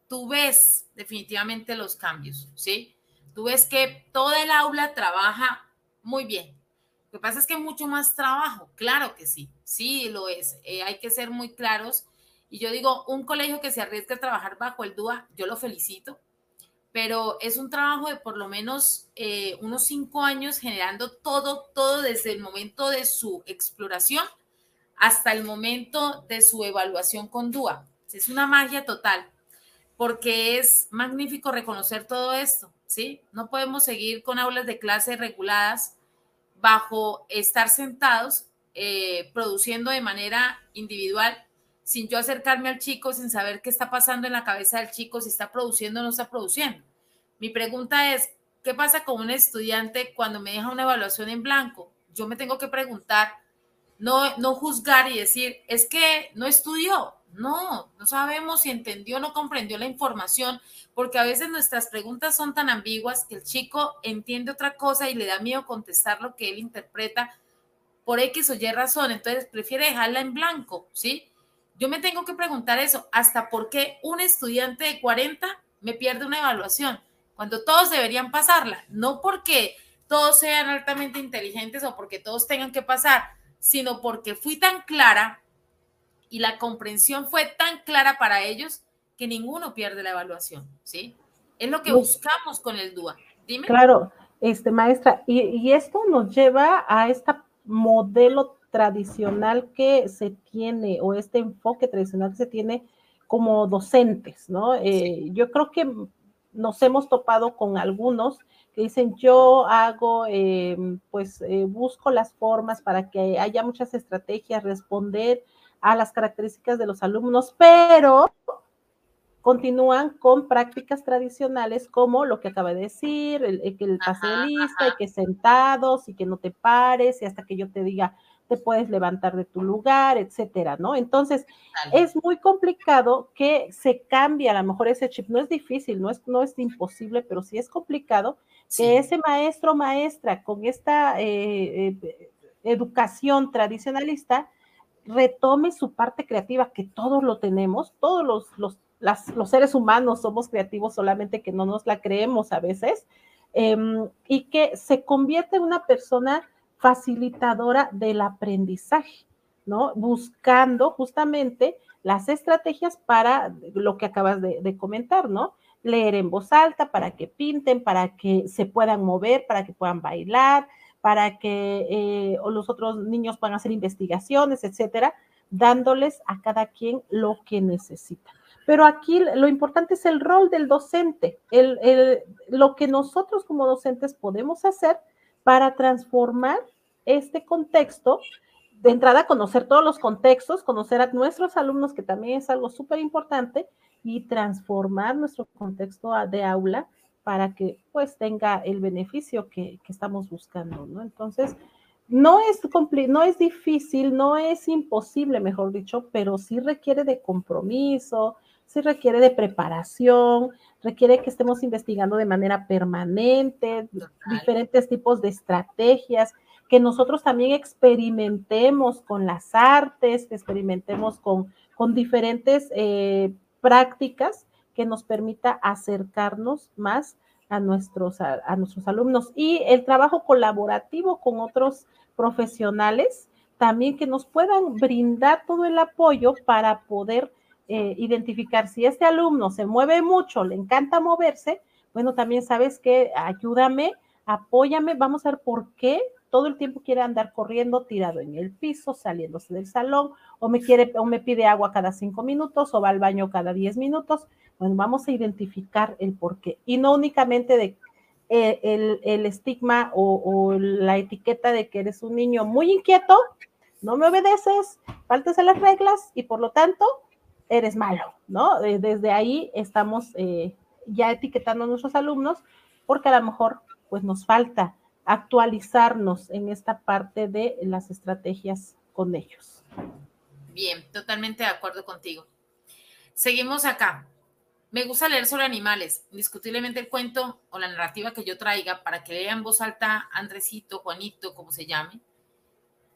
tú ves definitivamente los cambios, ¿sí? Tú ves que toda el aula trabaja muy bien, lo que pasa es que mucho más trabajo, claro que sí, sí lo es. Eh, hay que ser muy claros. Y yo digo, un colegio que se arriesga a trabajar bajo el DUA, yo lo felicito, pero es un trabajo de por lo menos eh, unos cinco años generando todo, todo desde el momento de su exploración hasta el momento de su evaluación con DUA. Es una magia total, porque es magnífico reconocer todo esto, ¿sí? No podemos seguir con aulas de clase reguladas bajo estar sentados eh, produciendo de manera individual, sin yo acercarme al chico, sin saber qué está pasando en la cabeza del chico, si está produciendo o no está produciendo. Mi pregunta es, ¿qué pasa con un estudiante cuando me deja una evaluación en blanco? Yo me tengo que preguntar, no, no juzgar y decir, es que no estudió, no, no sabemos si entendió o no comprendió la información, porque a veces nuestras preguntas son tan ambiguas que el chico entiende otra cosa y le da miedo contestar lo que él interpreta por X o Y razón, entonces prefiere dejarla en blanco, ¿sí? Yo me tengo que preguntar eso, hasta por qué un estudiante de 40 me pierde una evaluación, cuando todos deberían pasarla, no porque todos sean altamente inteligentes o porque todos tengan que pasar, sino porque fui tan clara y la comprensión fue tan clara para ellos que ninguno pierde la evaluación, ¿sí? Es lo que buscamos con el DUA. Dime. Claro, este, maestra, y, esto nos lleva a este modelo tradicional que se tiene o este enfoque tradicional que se tiene como docentes, ¿no? Eh, yo creo que nos hemos topado con algunos que dicen yo hago, em, pues eh, busco las formas para que haya muchas estrategias, responder a las características de los alumnos, pero continúan con prácticas tradicionales como lo que acaba de decir, el, que el pase de lista y que sentados y que no te pares y hasta que yo te diga te puedes levantar de tu lugar, etcétera, ¿no? Entonces, es muy complicado que se cambie a lo mejor ese chip. No es difícil, no es, no es imposible, pero sí es complicado que ese maestro o maestra con esta eh, eh, educación tradicionalista retome su parte creativa, que todos lo tenemos, todos los, los, los seres humanos somos creativos, solamente que no nos la creemos a veces, em, y que se convierte en una persona facilitadora del aprendizaje, ¿no? Buscando justamente las estrategias para lo que acabas de, comentar, ¿no? Leer en voz alta para que pinten, para que se puedan mover, para que puedan bailar, para que eh, los otros niños puedan hacer investigaciones, etcétera, dándoles a cada quien lo que necesita. Pero aquí lo importante es el rol del docente, el, lo que nosotros como docentes podemos hacer para transformar este contexto. De entrada, conocer todos los contextos, conocer a nuestros alumnos, que también es algo súper importante, y transformar nuestro contexto de aula para que pues tenga el beneficio que, estamos buscando, ¿no? Entonces, no es, no es difícil, no es imposible, mejor dicho, pero sí requiere de compromiso, sí requiere de preparación, requiere que estemos investigando de manera permanente, diferentes tipos de estrategias, que nosotros también experimentemos con las artes, que experimentemos con, con diferentes eh, prácticas que nos permita acercarnos más a nuestros, a, nuestros alumnos. Y el trabajo colaborativo con otros profesionales también que nos puedan brindar todo el apoyo para poder eh, identificar si este alumno se mueve mucho, le encanta moverse, bueno, también sabes que ayúdame, apóyame, vamos a ver por qué todo el tiempo quiere andar corriendo tirado en el piso, saliéndose del salón, o me quiere, o me pide agua cada cinco minutos, o va al baño cada diez minutos. Bueno, vamos a identificar el por qué. Y no únicamente de eh, el, estigma o, la etiqueta de que eres un niño muy inquieto, no me obedeces, faltas a las reglas y por lo tanto eres malo, ¿no? Desde ahí estamos eh, ya etiquetando a nuestros alumnos porque a lo mejor pues nos falta actualizarnos en esta parte de las estrategias con ellos. Bien, totalmente de acuerdo contigo. Seguimos acá. Me gusta leer sobre animales. Indiscutiblemente el cuento o la narrativa que yo traiga para que lea en voz alta Andresito, Juanito, como se llame,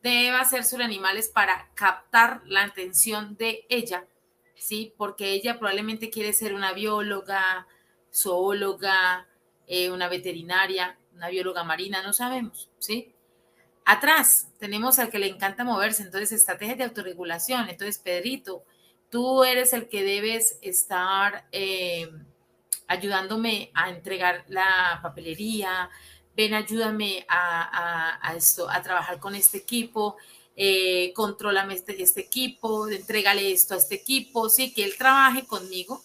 debe ser sobre animales para captar la atención de ella, ¿sí? Porque ella probablemente quiere ser una bióloga, zoóloga, eh, una veterinaria, una bióloga marina, no sabemos, ¿sí? Atrás tenemos al que le encanta moverse, entonces estrategias de autorregulación. Entonces, Pedrito, tú eres el que debes estar eh, ayudándome a entregar la papelería. Ven, ayúdame a, esto, a trabajar con este equipo. Eh, contrólame este, este equipo, entrégale esto a este equipo, sí, que él trabaje conmigo,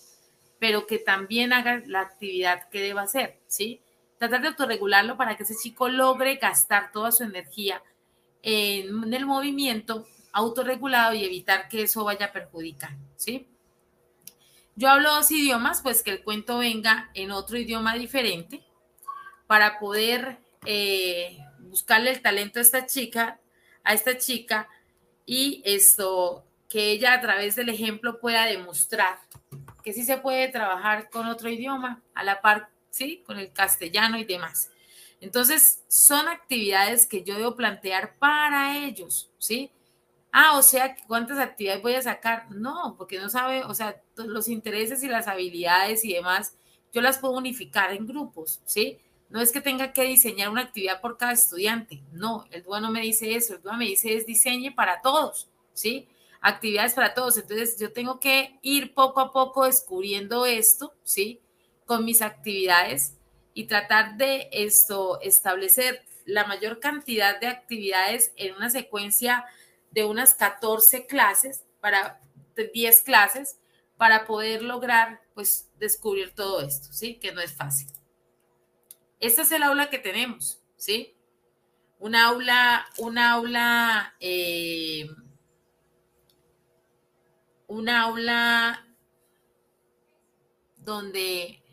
pero que también haga la actividad que deba hacer, ¿sí? Tratar de autorregularlo para que ese chico logre gastar toda su energía en, el movimiento autorregulado y evitar que eso vaya a perjudicar, ¿sí? Yo hablo dos idiomas, pues que el cuento venga en otro idioma diferente para poder eh, buscarle el talento a esta chica, a esta chica y esto, que ella a través del ejemplo pueda demostrar que sí se puede trabajar con otro idioma a la par ¿sí? Con el castellano y demás. Entonces, son actividades que yo debo plantear para ellos, ¿sí? Ah, o sea, ¿cuántas actividades voy a sacar? No, porque no sabe, o sea, los intereses y las habilidades y demás, yo las puedo unificar en grupos, ¿sí? No es que tenga que diseñar una actividad por cada estudiante, no, el DUA no me dice eso, el DUA me dice es diseñe para todos, ¿sí? Actividades para todos, entonces yo tengo que ir poco a poco descubriendo esto, ¿sí? Con mis actividades y tratar de esto, establecer la mayor cantidad de actividades en una secuencia de unas 14 clases, para 10 clases, para poder lograr, pues, descubrir todo esto, ¿sí? Que no es fácil. Esta es el aula que tenemos, ¿sí? Un aula, un aula, eh, un aula donde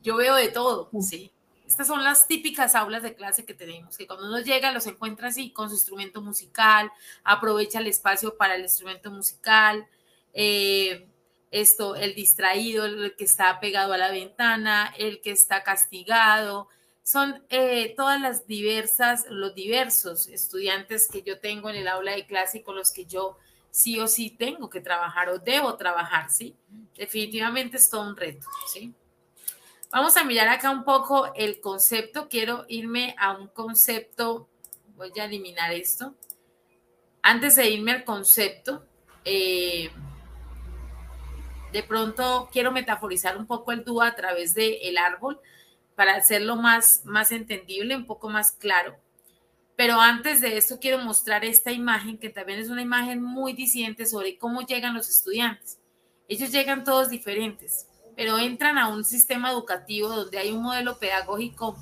yo veo de todo, sí. Estas son las típicas aulas de clase que tenemos, que cuando uno llega los encuentra así con su instrumento musical, aprovecha el espacio para el instrumento musical, eh, esto, el distraído, el que está pegado a la ventana, el que está castigado, son eh, todas las diversas, los diversos estudiantes que yo tengo en el aula de clase y con los que yo sí o sí tengo que trabajar o debo trabajar, ¿sí? Definitivamente es todo un reto, ¿sí? Vamos a mirar acá un poco el concepto. Quiero irme a un concepto. Voy a eliminar esto. Antes de irme al concepto, eh, de pronto quiero metaforizar un poco el dúo a través del el árbol para hacerlo más, más entendible, un poco más claro. Pero antes de esto quiero mostrar esta imagen, que también es una imagen muy disidente sobre cómo llegan los estudiantes. Ellos llegan todos diferentes, pero entran a un sistema educativo donde hay un modelo pedagógico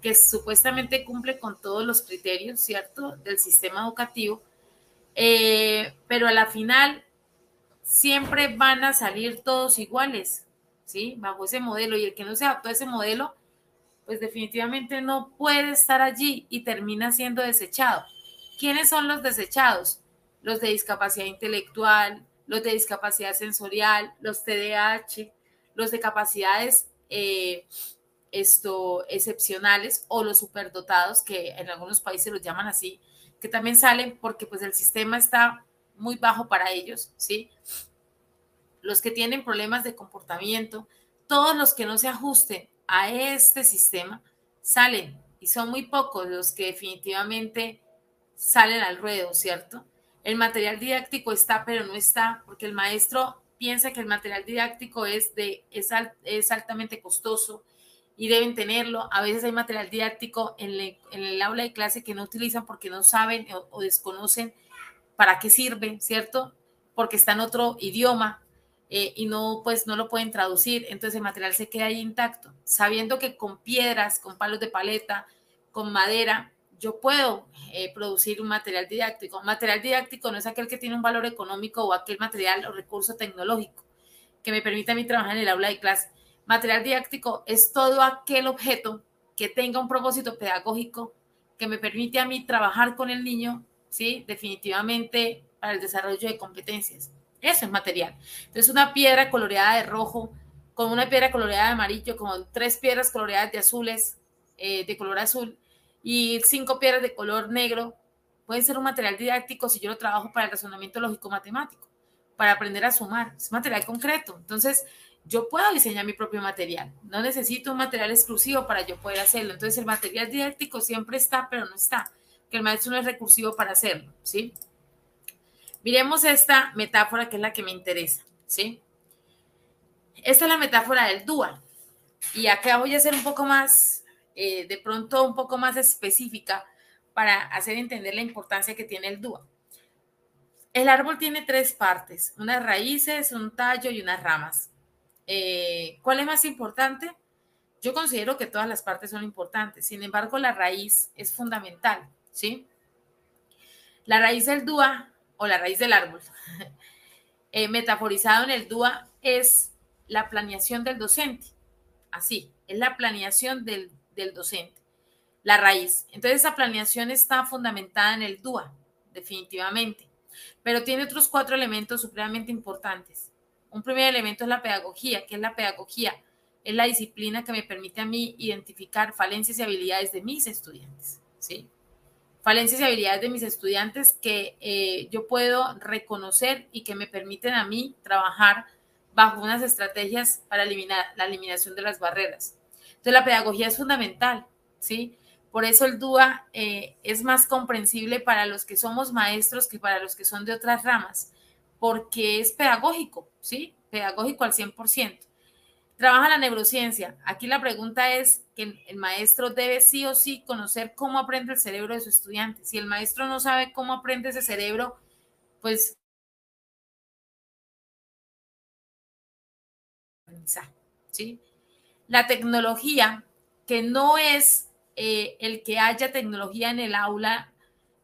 que supuestamente cumple con todos los criterios, ¿cierto?, del sistema educativo, eh, pero a la final siempre van a salir todos iguales, ¿sí? Bajo ese modelo, y el que no se adaptó a ese modelo, pues definitivamente no puede estar allí y termina siendo desechado. ¿Quiénes son los desechados? Los de discapacidad intelectual, los de discapacidad sensorial, los TDAH, los de capacidades eh, esto, excepcionales o los superdotados, que en algunos países los llaman así, que también salen porque pues el sistema está muy bajo para ellos, ¿sí? Los que tienen problemas de comportamiento, todos los que no se ajusten a este sistema salen y son muy pocos los que definitivamente salen al ruedo, ¿cierto? El material didáctico está, pero no está, porque el maestro piensa que el material didáctico es, de, es, es altamente costoso y deben tenerlo. A veces hay material didáctico en, el aula de clase que no utilizan porque no saben o, desconocen para qué sirve, ¿cierto? Porque está en otro idioma eh, y no, pues, no lo pueden traducir. Entonces el material se queda ahí intacto, sabiendo que con piedras, con palos de paleta, con madera, yo puedo eh, producir un material didáctico. Material didáctico no es aquel que tiene un valor económico o aquel material o recurso tecnológico que me permite a mí trabajar en el aula de clase. Material didáctico es todo aquel objeto que tenga un propósito pedagógico que me permite a mí trabajar con el niño, ¿sí? Definitivamente para el desarrollo de competencias. Eso es material. Entonces, una piedra coloreada de rojo, con una piedra coloreada de amarillo, con tres piedras coloreadas de azules, eh, de color azul, y cinco piedras de color negro, puede ser un material didáctico si yo lo trabajo para el razonamiento lógico-matemático, para aprender a sumar. Es material concreto. Entonces, yo puedo diseñar mi propio material. No necesito un material exclusivo para yo poder hacerlo. Entonces, el material didáctico siempre está, pero no está. Que el maestro no es recursivo para hacerlo, ¿sí? Miremos esta metáfora que es la que me interesa, ¿sí? Esta es la metáfora del dual. Y acá voy a ser un poco más eh, de pronto un poco más específica para hacer entender la importancia que tiene el dúo. El árbol tiene tres partes, unas raíces, un tallo y unas ramas. Eh, ¿Cuál es más importante? Yo considero que todas las partes son importantes, sin embargo la raíz es fundamental, ¿sí? La raíz del dúa o la raíz del árbol, eh, metaforizado en el dúa, es la planeación del docente, así, es la planeación del, del docente, la raíz. Entonces esa planeación está fundamentada en el DUA, definitivamente, pero tiene otros cuatro elementos supremamente importantes. Un primer elemento es la pedagogía, que es la pedagogía, es la disciplina que me permite a mí identificar falencias y habilidades de mis estudiantes, ¿sí? Falencias y habilidades de mis estudiantes que eh, yo puedo reconocer y que me permiten a mí trabajar bajo unas estrategias para eliminar la eliminación de las barreras. Entonces la pedagogía es fundamental, ¿sí? Por eso el DUA eh, es más comprensible para los que somos maestros que para los que son de otras ramas, porque es pedagógico, ¿sí? Pedagógico al 100%. Trabaja la neurociencia. Aquí la pregunta es que el maestro debe sí o sí conocer cómo aprende el cerebro de su estudiante. Si el maestro no sabe cómo aprende ese cerebro, pues ¿sí? la tecnología, que no es eh, el que haya tecnología en el aula,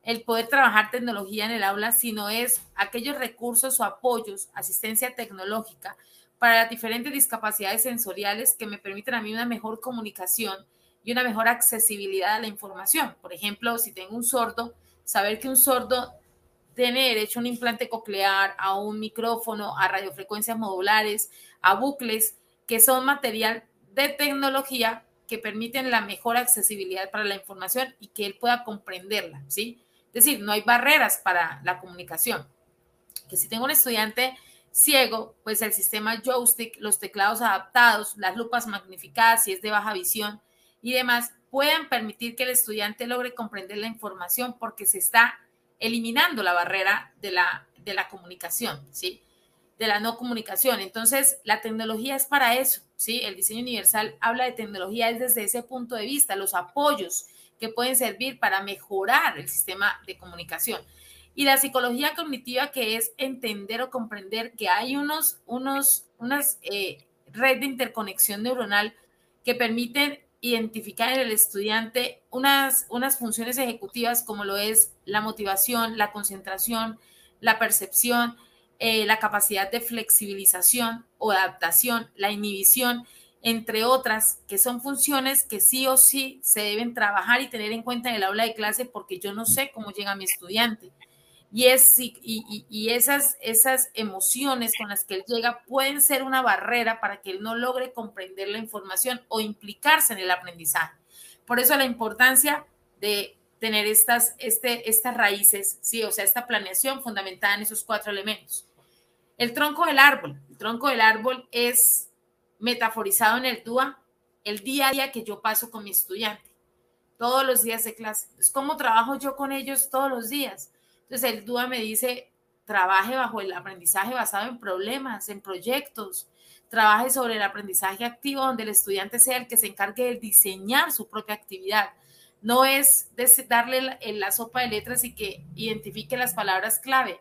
el poder trabajar tecnología en el aula, sino es aquellos recursos o apoyos, asistencia tecnológica para las diferentes discapacidades sensoriales que me permiten a mí una mejor comunicación y una mejor accesibilidad a la información. Por ejemplo, si tengo un sordo, saber que un sordo tiene derecho a un implante coclear, a un micrófono, a radiofrecuencias modulares, a bucles, que son material de tecnología que permiten la mejor accesibilidad para la información y que él pueda comprenderla, ¿sí? Es decir, no hay barreras para la comunicación. Que si tengo un estudiante ciego, pues el sistema joystick, los teclados adaptados, las lupas magnificadas si es de baja visión y demás, puedan permitir que el estudiante logre comprender la información porque se está eliminando la barrera de la, de la comunicación, ¿sí? De la no comunicación. Entonces, la tecnología es para eso, ¿sí? El diseño universal habla de tecnología desde ese punto de vista, los apoyos que pueden servir para mejorar el sistema de comunicación. Y la psicología cognitiva, que es entender o comprender que hay unos, unos, unas eh, red de interconexión neuronal que permiten identificar en el estudiante unas, unas funciones ejecutivas como lo es la motivación, la concentración, la percepción, eh, la capacidad de flexibilización o adaptación, la inhibición, entre otras, que son funciones que sí o sí se deben trabajar y tener en cuenta en el aula de clase porque yo no sé cómo llega mi estudiante. Y, es, y, esas, esas emociones con las que él llega pueden ser una barrera para que él no logre comprender la información o implicarse en el aprendizaje. Por eso la importancia de tener estas, este, estas raíces, sí, o sea, esta planeación fundamentada en esos cuatro elementos. El tronco del árbol. El tronco del árbol es metaforizado en el DUA, el día a día que yo paso con mi estudiante, todos los días de clase. Es como trabajo yo con ellos todos los días. Entonces el DUA me dice, trabaje bajo el aprendizaje basado en problemas, en proyectos, trabaje sobre el aprendizaje activo donde el estudiante sea el que se encargue de diseñar su propia actividad. No es darle la, la sopa de letras y que identifique las palabras clave,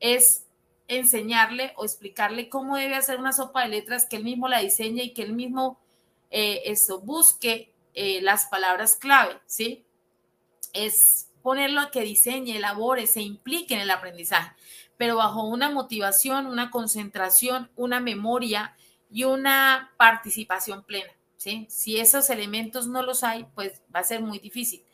es enseñarle o explicarle cómo debe hacer una sopa de letras, que él mismo la diseñe y que él mismo eh, busque eh, las palabras clave, ¿sí? Es ponerlo a que diseñe, elabore, se implique en el aprendizaje, pero bajo una motivación, una concentración, una memoria y una participación plena. ¿sí? Si esos elementos no los hay, pues va a ser muy difícil.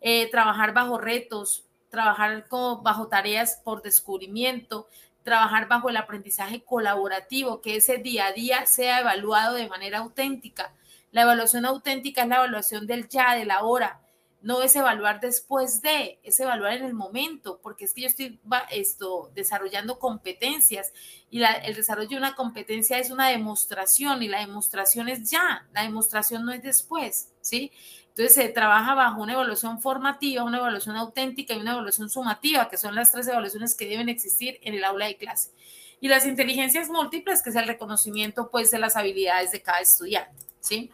Eh, trabajar bajo retos, trabajar bajo tareas por descubrimiento, trabajar bajo el aprendizaje colaborativo, que ese día a día sea evaluado de manera auténtica. La evaluación auténtica es la evaluación del ya, de la hora, no es evaluar después de, es evaluar en el momento, porque es que yo estoy esto, desarrollando competencias y el desarrollo de una competencia es una demostración y la demostración es ya, la demostración no es después, ¿sí? Entonces se trabaja bajo una evaluación formativa, una evaluación auténtica y una evaluación sumativa, que son las tres evaluaciones que deben existir en el aula de clase. Y las inteligencias múltiples, que es el reconocimiento pues de las habilidades de cada estudiante, ¿sí?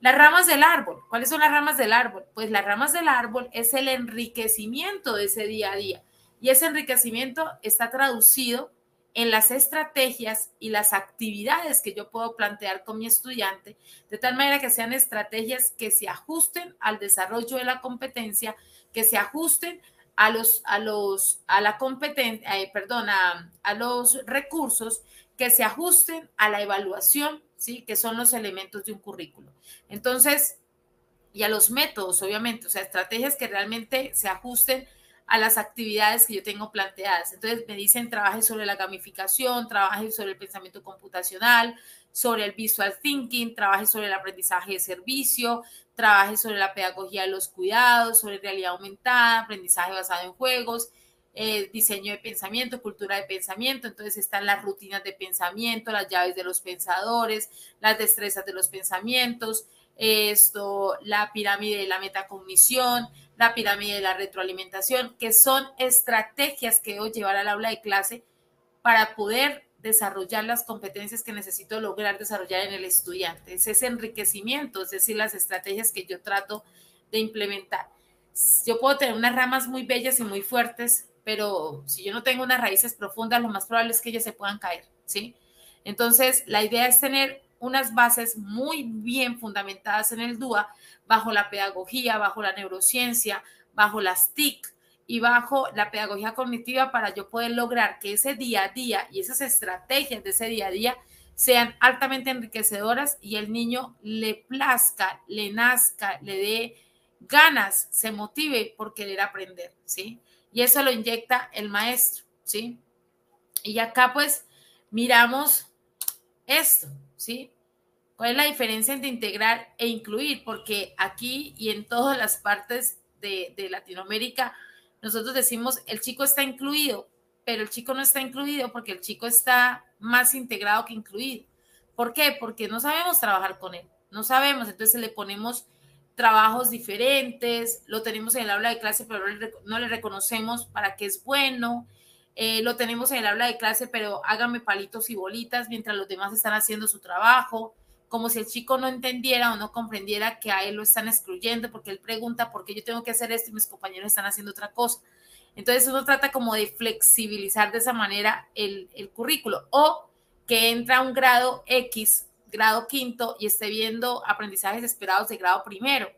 Las ramas del árbol. ¿Cuáles son las ramas del árbol? Pues las ramas del árbol es el enriquecimiento de ese día a día. Y ese enriquecimiento está traducido en las estrategias y las actividades que yo puedo plantear con mi estudiante, de tal manera que sean estrategias que se ajusten al desarrollo de la competencia, que se ajusten a los, a los, a la competencia, eh, perdón, a los recursos, que se ajusten a la evaluación ¿sí? Que son los elementos de un currículo. Entonces, y a los métodos, obviamente, o sea, estrategias que realmente se ajusten a las actividades que yo tengo planteadas. Entonces me dicen, trabaje sobre la gamificación, trabaje sobre el pensamiento computacional, sobre el visual thinking, trabaje sobre el aprendizaje de servicio, trabaje sobre la pedagogía de los cuidados, sobre realidad aumentada, aprendizaje basado en juegos, eh, diseño de pensamiento, cultura de pensamiento, entonces están las rutinas de pensamiento, las llaves de los pensadores, las destrezas de los pensamientos, esto, la pirámide de la metacognición, la pirámide de la retroalimentación, que son estrategias que debo llevar al aula de clase para poder desarrollar las competencias que necesito lograr desarrollar en el estudiante. Es ese enriquecimiento, es decir, las estrategias que yo trato de implementar. Yo puedo tener unas ramas muy bellas y muy fuertes, pero si yo no tengo unas raíces profundas, lo más probable es que ellas se puedan caer, ¿sí? Entonces, la idea es tener unas bases muy bien fundamentadas en el DUA, bajo la pedagogía, bajo la neurociencia, bajo las TIC y bajo la pedagogía cognitiva para yo poder lograr que ese día a día y esas estrategias de ese día a día sean altamente enriquecedoras y el niño le plazca, le nazca, le dé ganas, se motive por querer aprender, ¿sí? Y eso lo inyecta el maestro, ¿sí? Y acá pues miramos esto, ¿sí? ¿Cuál es la diferencia entre integrar e incluir? Porque aquí y en todas las partes de, Latinoamérica, nosotros decimos el chico está incluido, pero el chico no está incluido porque el chico está más integrado que incluido. ¿Por qué? Porque no sabemos trabajar con él, no sabemos, entonces le ponemos trabajos diferentes, lo tenemos en el aula de clase, pero no le reconocemos para qué es bueno, eh, lo tenemos en el aula de clase, pero hágame palitos y bolitas mientras los demás están haciendo su trabajo, como si el chico no entendiera o no comprendiera que a él lo están excluyendo, porque él pregunta por qué yo tengo que hacer esto y mis compañeros están haciendo otra cosa. Entonces uno trata como de flexibilizar de esa manera el, el currículo o que entra un grado X, grado quinto, y esté viendo aprendizajes esperados de grado primero.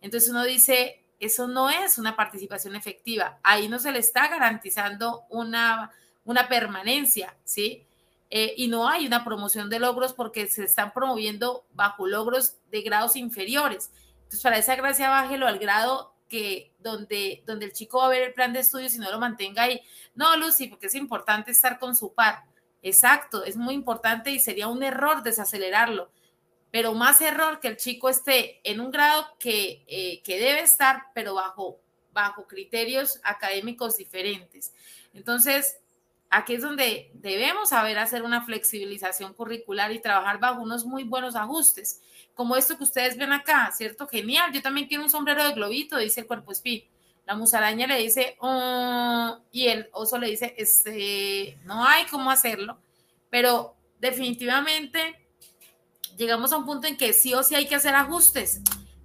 Entonces uno dice, eso no es una participación efectiva. Ahí no se le está garantizando una, una permanencia, ¿sí? Eh, y no hay una promoción de logros porque se están promoviendo bajo logros de grados inferiores. Entonces, para esa gracia, bájelo al grado que donde, donde el chico va a ver el plan de estudios y no lo mantenga ahí. No, Lucy, porque es importante estar con su par. Exacto, es muy importante y sería un error desacelerarlo pero más error que el chico esté en un grado que, eh, que debe estar, pero bajo, bajo criterios académicos diferentes. Entonces, aquí es donde debemos saber hacer una flexibilización curricular y trabajar bajo unos muy buenos ajustes, como esto que ustedes ven acá, ¿cierto? Genial, yo también quiero un sombrero de globito, dice el cuerpo espí. La musaraña le dice, oh", y el oso le dice, este, no hay cómo hacerlo, pero definitivamente llegamos a un punto en que sí o sí hay que hacer ajustes,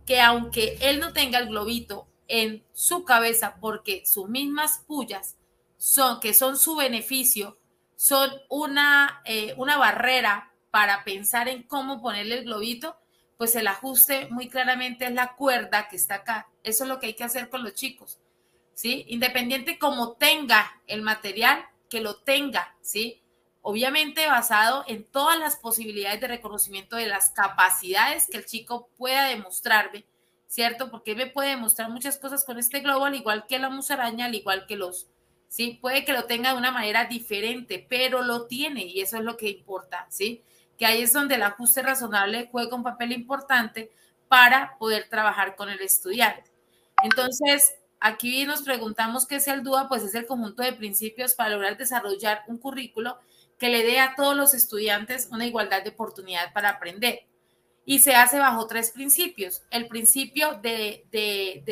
que aunque él no tenga el globito en su cabeza, porque sus mismas pullas son, que son su beneficio, son una, eh, una barrera para pensar en cómo ponerle el globito, pues el ajuste muy claramente es la cuerda que está acá. Eso es lo que hay que hacer con los chicos, ¿sí? Independiente como tenga el material, que lo tenga, ¿sí? obviamente basado en todas las posibilidades de reconocimiento de las capacidades que el chico pueda demostrarme, ¿cierto? Porque me puede demostrar muchas cosas con este globo, al igual que la musaraña, al igual que los, ¿sí? Puede que lo tenga de una manera diferente, pero lo tiene y eso es lo que importa, ¿sí? Que ahí es donde el ajuste razonable juega un papel importante para poder trabajar con el estudiante. Entonces, aquí nos preguntamos qué es el DUA, pues es el conjunto de principios para lograr desarrollar un currículo que le dé a todos los estudiantes una igualdad de oportunidad para aprender. Y se hace bajo tres principios. El principio de,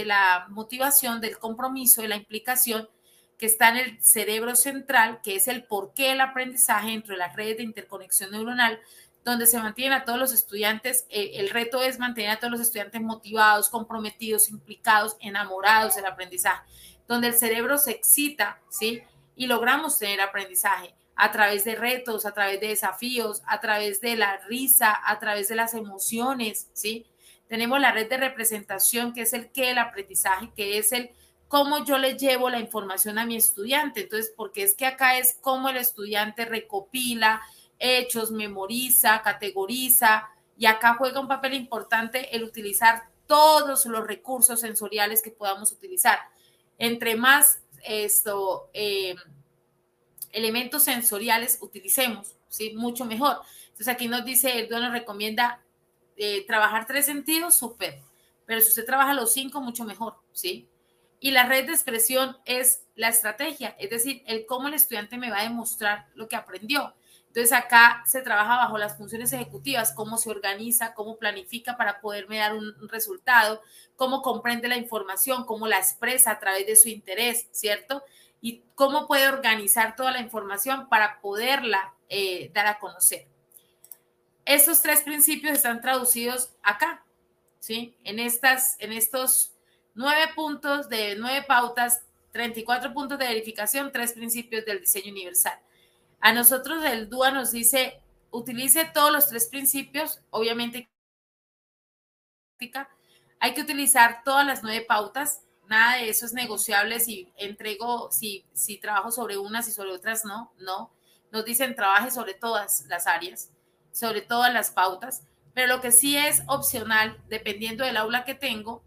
la motivación, del compromiso, de la implicación, que está en el cerebro central, que es el porqué del aprendizaje dentro de las redes de interconexión neuronal, donde se mantienen a todos los estudiantes. Eh, el reto es mantener a todos los estudiantes motivados, comprometidos, implicados, enamorados del aprendizaje, donde el cerebro se excita, ¿sí? Y logramos tener aprendizaje a través de retos, a través de desafíos, a través de la risa, a través de las emociones, ¿sí? Tenemos la red de representación, que es el que el aprendizaje, que es el cómo yo le llevo la información a mi estudiante. Entonces, porque es que acá es cómo el estudiante recopila hechos, memoriza, categoriza, y acá juega un papel importante el utilizar todos los recursos sensoriales que podamos utilizar. Entre más esto, eh, elementos sensoriales utilicemos, ¿sí? Mucho mejor. Entonces aquí nos dice, el nos recomienda eh, trabajar tres sentidos, súper, pero si usted trabaja los cinco, mucho mejor, ¿sí? Y la red de expresión es la estrategia, es decir, el cómo el estudiante me va a demostrar lo que aprendió. Entonces acá se trabaja bajo las funciones ejecutivas, cómo se organiza, cómo planifica para poderme dar un, resultado, cómo comprende la información, cómo la expresa a través de su interés, ¿cierto? y cómo puede organizar toda la información para poderla eh, dar a conocer. Estos tres principios están traducidos acá, ¿sí? En, estas, en estos nueve puntos de nueve pautas, 34 puntos de verificación, tres principios del diseño universal. A nosotros el DUA nos dice, utilice todos los tres principios, obviamente hay que utilizar todas las nueve pautas, nada de eso es negociable si entrego, si, si trabajo sobre unas y sobre otras no, no. Nos dicen trabaje sobre todas las áreas, sobre todas las pautas, pero lo que sí es opcional, dependiendo del aula que tengo,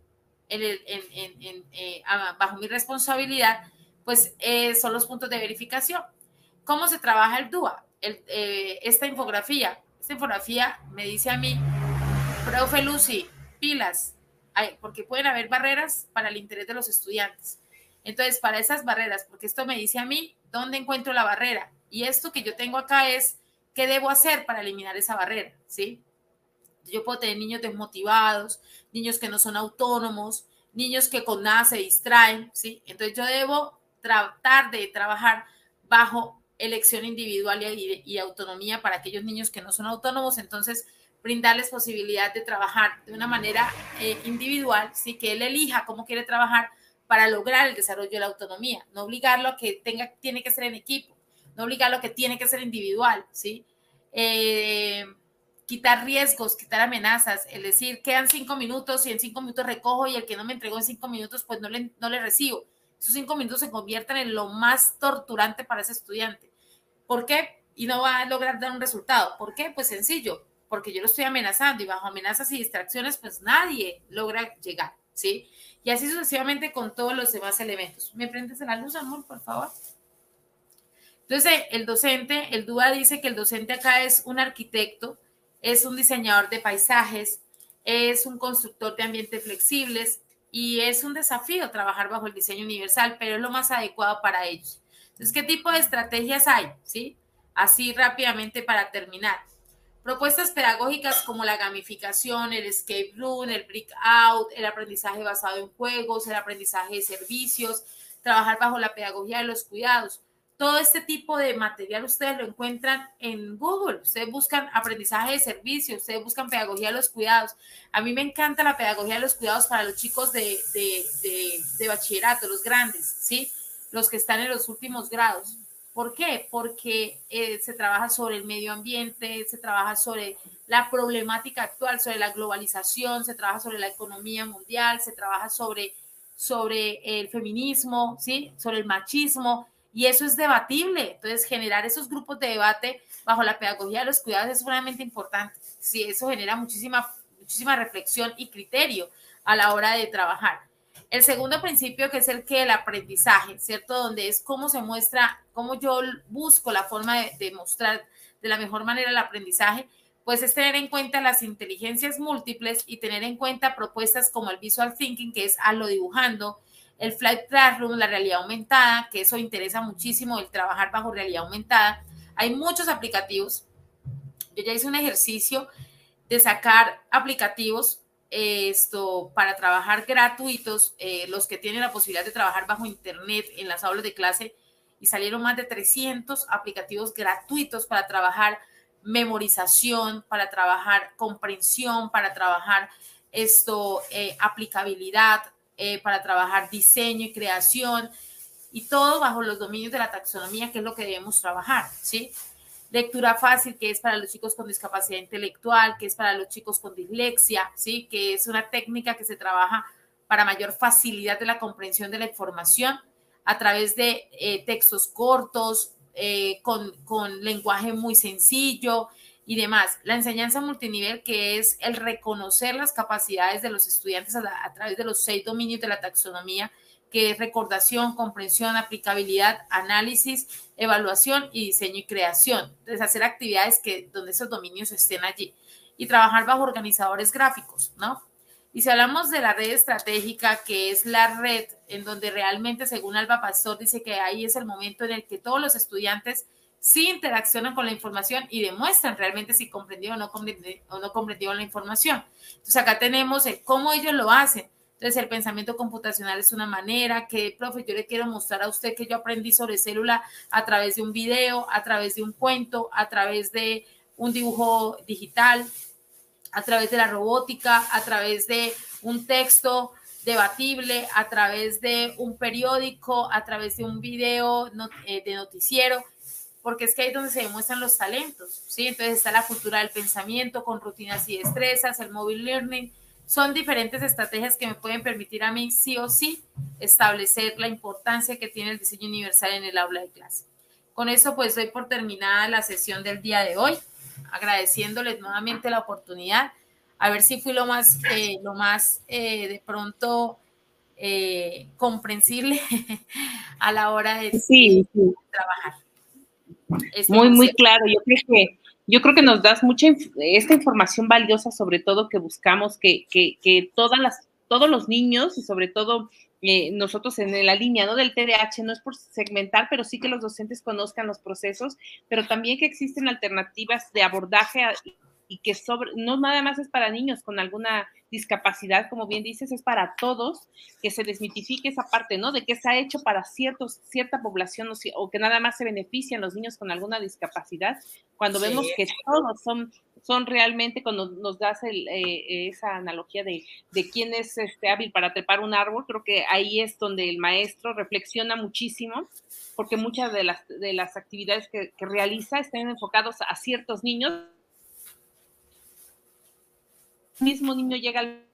eh, bajo mi responsabilidad, pues eh, son los puntos de verificación. ¿Cómo se trabaja el DUA? Eh, esta infografía, esta infografía me dice a mí, profe Lucy, pilas, porque pueden haber barreras para el interés de los estudiantes. Entonces, para esas barreras, porque esto me dice a mí, ¿dónde encuentro la barrera? Y esto que yo tengo acá es, ¿qué debo hacer para eliminar esa barrera? ¿Sí? Yo puedo tener niños desmotivados, niños que no son autónomos, niños que con nada se distraen, ¿sí? Entonces yo debo tratar de trabajar bajo elección individual y, y autonomía para aquellos niños que no son autónomos. Entonces, brindarles posibilidad de trabajar de una manera eh, individual, sí, que él elija cómo quiere trabajar para lograr el desarrollo de la autonomía, no obligarlo a que tenga, tiene que ser en equipo, no obligarlo a que tiene que ser individual, ¿sí? Eh, quitar riesgos, quitar amenazas, es decir, quedan cinco minutos y en cinco minutos recojo y el que no me entregó en cinco minutos, pues no le, no le recibo. Esos cinco minutos se convierten en lo más torturante para ese estudiante. ¿Por qué? Y no va a lograr dar un resultado. ¿Por qué? Pues sencillo, porque yo lo estoy amenazando y bajo amenazas y distracciones, pues nadie logra llegar, ¿sí? Y así sucesivamente con todos los demás elementos. ¿Me prendes la luz, amor, por favor? Entonces, el docente, el DUA dice que el docente acá es un arquitecto, es un diseñador de paisajes, es un constructor de ambientes flexibles y es un desafío trabajar bajo el diseño universal, pero es lo más adecuado para ellos. Entonces, ¿qué tipo de estrategias hay? ¿Sí? Así rápidamente para terminar. Propuestas pedagógicas como la gamificación, el escape room, el breakout, el aprendizaje basado en juegos, el aprendizaje de servicios, trabajar bajo la pedagogía de los cuidados todo este tipo de material ustedes lo encuentran en Google. Ustedes buscan aprendizaje de servicios, ustedes buscan pedagogía de los cuidados. A mí me encanta la pedagogía de los cuidados para los chicos de, de, bachillerato, los grandes, ¿sí? Los que están en los últimos grados. ¿Por qué? Porque eh, se trabaja sobre el medio ambiente, se trabaja sobre la problemática actual, sobre la globalización, se trabaja sobre la economía mundial, se trabaja sobre, sobre el feminismo, ¿sí? Sobre el machismo y eso es debatible. Entonces, generar esos grupos de debate bajo la pedagogía de los cuidados es sumamente importante. Sí, eso genera muchísima, muchísima reflexión y criterio a la hora de trabajar. El segundo principio, que es el que el aprendizaje, ¿cierto? Donde es cómo se muestra, cómo yo busco la forma de, de mostrar de la mejor manera el aprendizaje, pues es tener en cuenta las inteligencias múltiples y tener en cuenta propuestas como el visual thinking, que es a lo dibujando, el Flight Classroom, la realidad aumentada, que eso interesa muchísimo, el trabajar bajo realidad aumentada. Hay muchos aplicativos. Yo ya hice un ejercicio de sacar aplicativos esto para trabajar gratuitos, eh, los que tienen la posibilidad de trabajar bajo internet en las aulas de clase y salieron más de 300 aplicativos gratuitos para trabajar memorización, para trabajar comprensión, para trabajar esto, eh, aplicabilidad, eh, para trabajar diseño y creación y todo bajo los dominios de la taxonomía, que es lo que debemos trabajar, ¿sí? Lectura fácil, que es para los chicos con discapacidad intelectual, que es para los chicos con dislexia, ¿sí? Que es una técnica que se trabaja para mayor facilidad de la comprensión de la información a través de eh, textos cortos, eh, con, con lenguaje muy sencillo, y demás. La enseñanza multinivel, que es el reconocer las capacidades de los estudiantes a, través de los seis dominios de la taxonomía, que es recordación, comprensión, aplicabilidad, análisis, evaluación y diseño y creación. Entonces, hacer actividades que, donde esos dominios estén allí y trabajar bajo organizadores gráficos, ¿no? Y si hablamos de la red estratégica, que es la red en donde realmente, según Alba Pastor, dice que ahí es el momento en el que todos los estudiantes sí interaccionan con la información y demuestran realmente si comprendió o no comprendió, o no comprendió la información. Entonces acá tenemos el cómo ellos lo hacen. Entonces el pensamiento computacional es una manera que, profe, yo le quiero mostrar a usted que yo aprendí sobre célula a través de un video, a través de un cuento, a través de un dibujo digital, a través de la robótica, a través de un texto debatible, a través de un periódico, a través de un video eh, de noticiero porque es que ahí es donde se demuestran los talentos, ¿sí? Entonces está la cultura del pensamiento con rutinas y destrezas, el mobile learning, son diferentes estrategias que me pueden permitir a mí sí o sí establecer la importancia que tiene el diseño universal en el aula de clase. Con eso pues doy por terminada la sesión del día de hoy, agradeciéndoles nuevamente la oportunidad, a ver si fui lo más, eh, lo más eh, de pronto eh, comprensible a la hora de, sí, sí. trabajar muy, muy claro. Yo creo que yo creo que nos das mucha esta información valiosa, sobre todo que buscamos que, que, que todas las, todos los niños y sobre todo eh, nosotros en la línea ¿no? del TDAH, no es por segmentar, pero sí que los docentes conozcan los procesos, pero también que existen alternativas de abordaje y que sobre, no nada más es para niños con alguna discapacidad, como bien dices, es para todos, que se desmitifique esa parte, ¿no? De que se ha hecho para ciertos, cierta población o, que nada más se benefician los niños con alguna discapacidad, cuando vemos que todos son son realmente cuando nos das eh, esa analogía de, quién es este hábil para trepar un árbol, creo que ahí es donde el maestro reflexiona muchísimo, porque muchas de las, de las actividades que, realiza están enfocados a ciertos niños. Mismo niño llega al...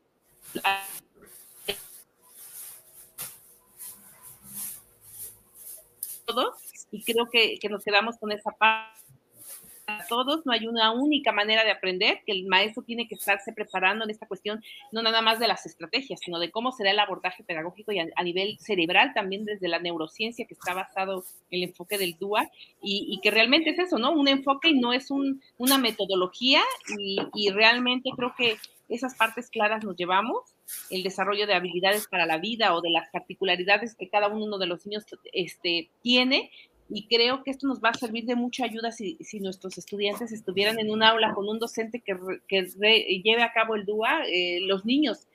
todo y creo que, que nos quedamos con esa parte todos, no hay una única manera de aprender, que el maestro tiene que estarse preparando en esta cuestión, no nada más de las estrategias, sino de cómo será el abordaje pedagógico y a, nivel cerebral, también desde la neurociencia que está basado en el enfoque del DUA, y, que realmente es eso, ¿no? Un enfoque y no es una metodología, y realmente creo que esas partes claras nos llevamos, el desarrollo de habilidades para la vida o de las particularidades que cada uno de los niños este, tiene, y creo que esto nos va a servir de mucha ayuda si, si nuestros estudiantes estuvieran en un aula con un docente que, que lleve a cabo el DUA, eh, los niños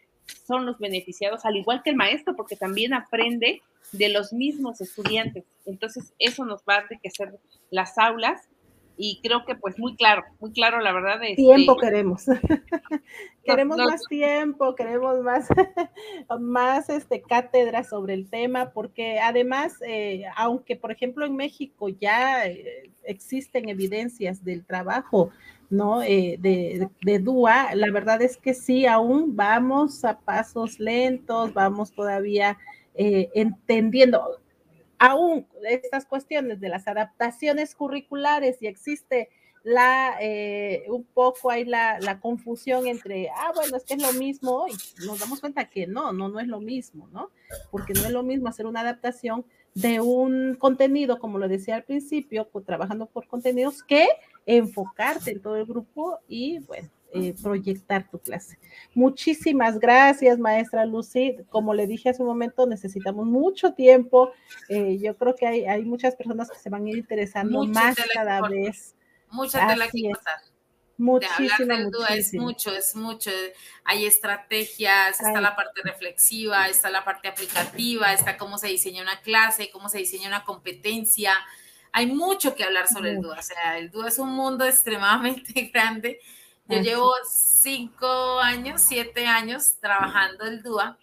son los beneficiados, al igual que el maestro, porque también aprende de los mismos estudiantes. Entonces, eso nos va a enriquecer las aulas y creo que pues muy claro, muy claro la verdad. de este tiempo queremos. queremos más tiempo, queremos más, más este, cátedra sobre el tema, porque además, eh, aunque por ejemplo en México ya eh, existen evidencias del trabajo, ¿no? Eh, de, de DUA, la verdad es que sí, aún vamos a pasos lentos, vamos todavía entendiendo aún estas cuestiones de las adaptaciones curriculares y existe la eh, un poco hay la, la, confusión entre, ah, bueno, es que es lo mismo, y nos damos cuenta que no, no, no es lo mismo, ¿no? Porque no es lo mismo hacer una adaptación de un contenido, como lo decía al principio, trabajando por contenidos, que enfocarte en todo el grupo y, bueno, eh, proyectar tu clase. Muchísimas gracias, maestra Lucy. Como le dije hace un momento, necesitamos mucho tiempo. Eh, yo creo que hay, hay, muchas personas que se van a ir interesando más cada vez. Muchas de las. Muchísimo, es mucho, es mucho. Hay estrategias, está la parte reflexiva, está la parte aplicativa, está cómo se diseña una clase, cómo se diseña una competencia. Hay mucho que hablar sobre el DUA. O sea, el DUA es un mundo extremadamente grande yo llevo cinco años, siete años trabajando el DUA,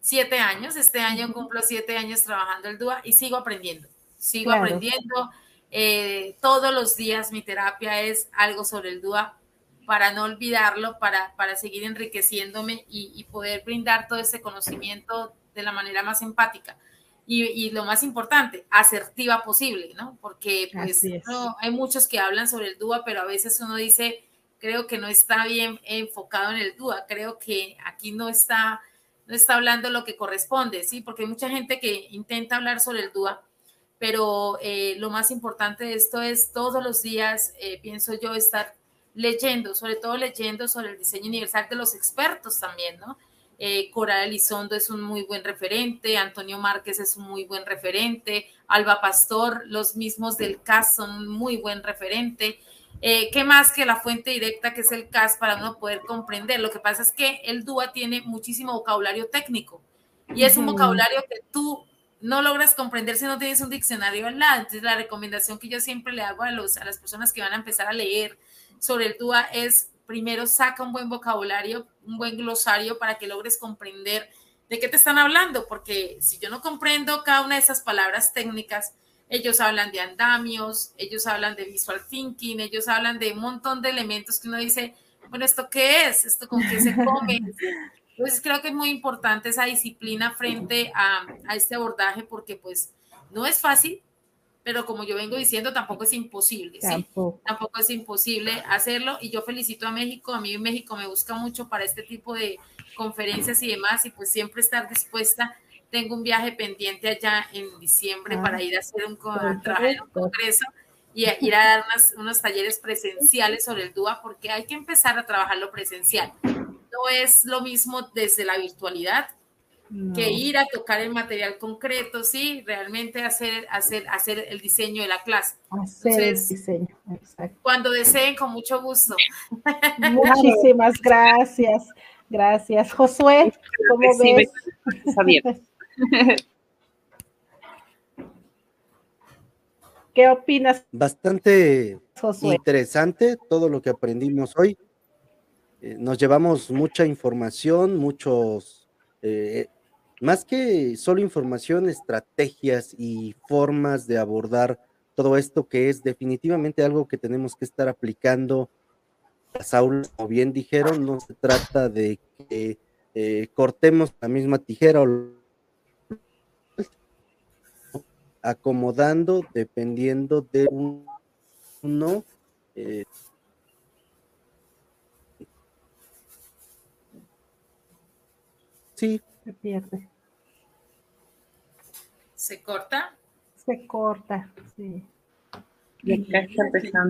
siete años, este año cumplo siete años trabajando el DUA y sigo aprendiendo, sigo aprendiendo. Eh, todos los días mi terapia es algo sobre el DUA para no olvidarlo, para, para seguir enriqueciéndome y, poder brindar todo ese conocimiento de la manera más empática. Y, lo más importante, asertiva posible, ¿no? Porque pues hay muchos que hablan sobre el DUA, pero a veces uno dice, creo que no está bien enfocado en el DUA, creo que aquí no está, no está hablando lo que corresponde, ¿sí? Porque hay mucha gente que intenta hablar sobre el DUA, pero eh, lo más importante de esto es todos los días, eh, pienso yo, estar leyendo, sobre todo leyendo sobre el diseño universal de los expertos también, ¿no? Eh, Coral Elizondo es un muy buen referente, Antonio Márquez es un muy buen referente, Alba Pastor, los mismos del CAS son un muy buen referente. Eh, ¿Qué más que la fuente directa que es el CAS para uno poder comprender? Lo que pasa es que el DUA tiene muchísimo vocabulario técnico y es un vocabulario que tú no logras comprender si no tienes un diccionario al lado. Entonces, la recomendación que yo siempre le hago a, los, a las personas que van a empezar a leer sobre el DUA es primero saca un buen vocabulario, un buen glosario para que logres comprender de qué te están hablando, porque si yo no comprendo cada una de esas palabras técnicas, ellos hablan de andamios, ellos hablan de visual thinking, ellos hablan de un montón de elementos que uno dice, bueno, ¿esto qué es? ¿Esto con qué se come? Entonces creo que es muy importante esa disciplina frente a, este abordaje porque pues no es fácil, pero como yo vengo diciendo, tampoco es imposible, ¿sí? Tampoco. tampoco. es imposible hacerlo y yo felicito a México, a mí México me busca mucho para este tipo de conferencias y demás y pues siempre estar dispuesta tengo un viaje pendiente allá en diciembre para ah, ir a hacer un, congreso y ir a dar unos talleres presenciales sobre el DUA porque hay que empezar a trabajarlo presencial. No es lo mismo desde la virtualidad que ir a tocar el material concreto, sí, realmente hacer, hacer, hacer el diseño de la clase. Hacer el diseño, exacto. Cuando deseen, con mucho gusto. Muchísimas gracias. Gracias. Josué, ¿cómo ves? ¿Qué opinas? Bastante interesante todo lo que aprendimos hoy. Eh, nos llevamos mucha información, muchos, eh, más que solo información, estrategias y formas de abordar todo esto que es definitivamente algo que tenemos que estar aplicando las aulas, como bien dijeron, no se trata de que eh, cortemos la misma tijera o acomodando dependiendo de uno. Eh, sí. Se pierde. ¿Se corta? Se corta, sí.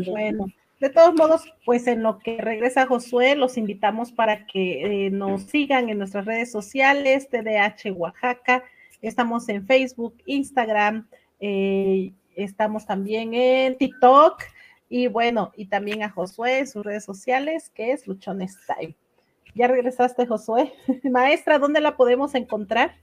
Bueno, de todos modos, pues en lo que regresa Josué, los invitamos para que eh, nos sigan en nuestras redes sociales, TDH Oaxaca. Estamos en Facebook, Instagram, eh, estamos también en TikTok y bueno, y también a Josué en sus redes sociales, que es Luchones Time. ¿Ya regresaste, Josué? Maestra, ¿dónde la podemos encontrar?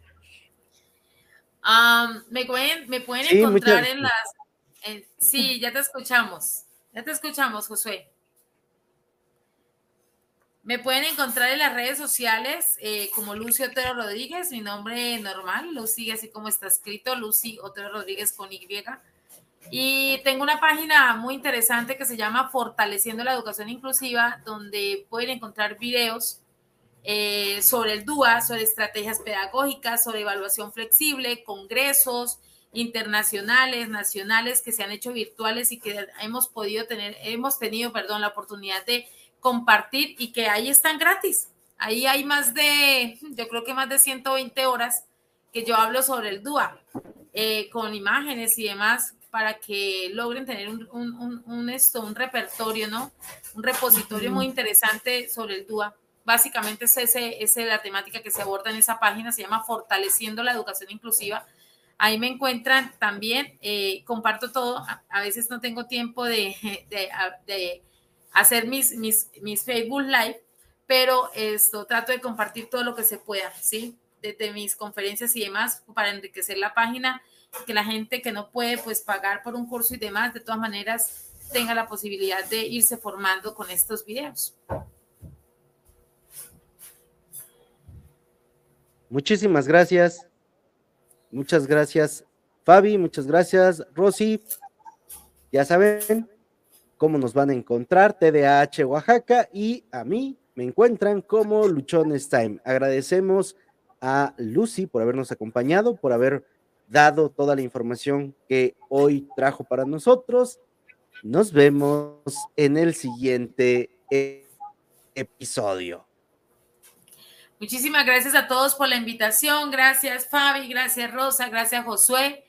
me pueden, me pueden encontrar en las... sí, ya te escuchamos. Ya te escuchamos, Josué. Me pueden encontrar en las redes sociales eh, como Lucy Otero Rodríguez, mi nombre normal, Lucy, así como está escrito, Lucy Otero Rodríguez con Y. Y tengo una página muy interesante que se llama Fortaleciendo la Educación Inclusiva, donde pueden encontrar videos eh, sobre el DUA, sobre estrategias pedagógicas, sobre evaluación flexible, congresos internacionales, nacionales que se han hecho virtuales y que hemos podido tener, hemos tenido, perdón, la oportunidad de compartir y que ahí están gratis. Ahí hay más de, yo creo que más de 120 horas que yo hablo sobre el DUA, eh, con imágenes y demás, para que logren tener un, un, un, esto, un repertorio, ¿no? Un repositorio muy interesante sobre el DUA. Básicamente es, ese, es la temática que se aborda en esa página, se llama Fortaleciendo la Educación Inclusiva. Ahí me encuentran también, eh, comparto todo, a, veces no tengo tiempo de, de, de hacer mis, mis, mis Facebook Live, pero esto trato de compartir todo lo que se pueda, ¿sí? Desde mis conferencias y demás para enriquecer la página, que la gente que no puede pues pagar por un curso y demás, de todas maneras tenga la posibilidad de irse formando con estos videos. Muchísimas gracias. Muchas gracias, Fabi. Muchas gracias, Rosy. Ya saben, cómo nos van a encontrar, TDAH Oaxaca, y a mí me encuentran como Luchones Time. Agradecemos a Lucy por habernos acompañado, por haber dado toda la información que hoy trajo para nosotros. Nos vemos en el siguiente episodio. Muchísimas gracias a todos por la invitación. Gracias Fabi, gracias Rosa, gracias Josué.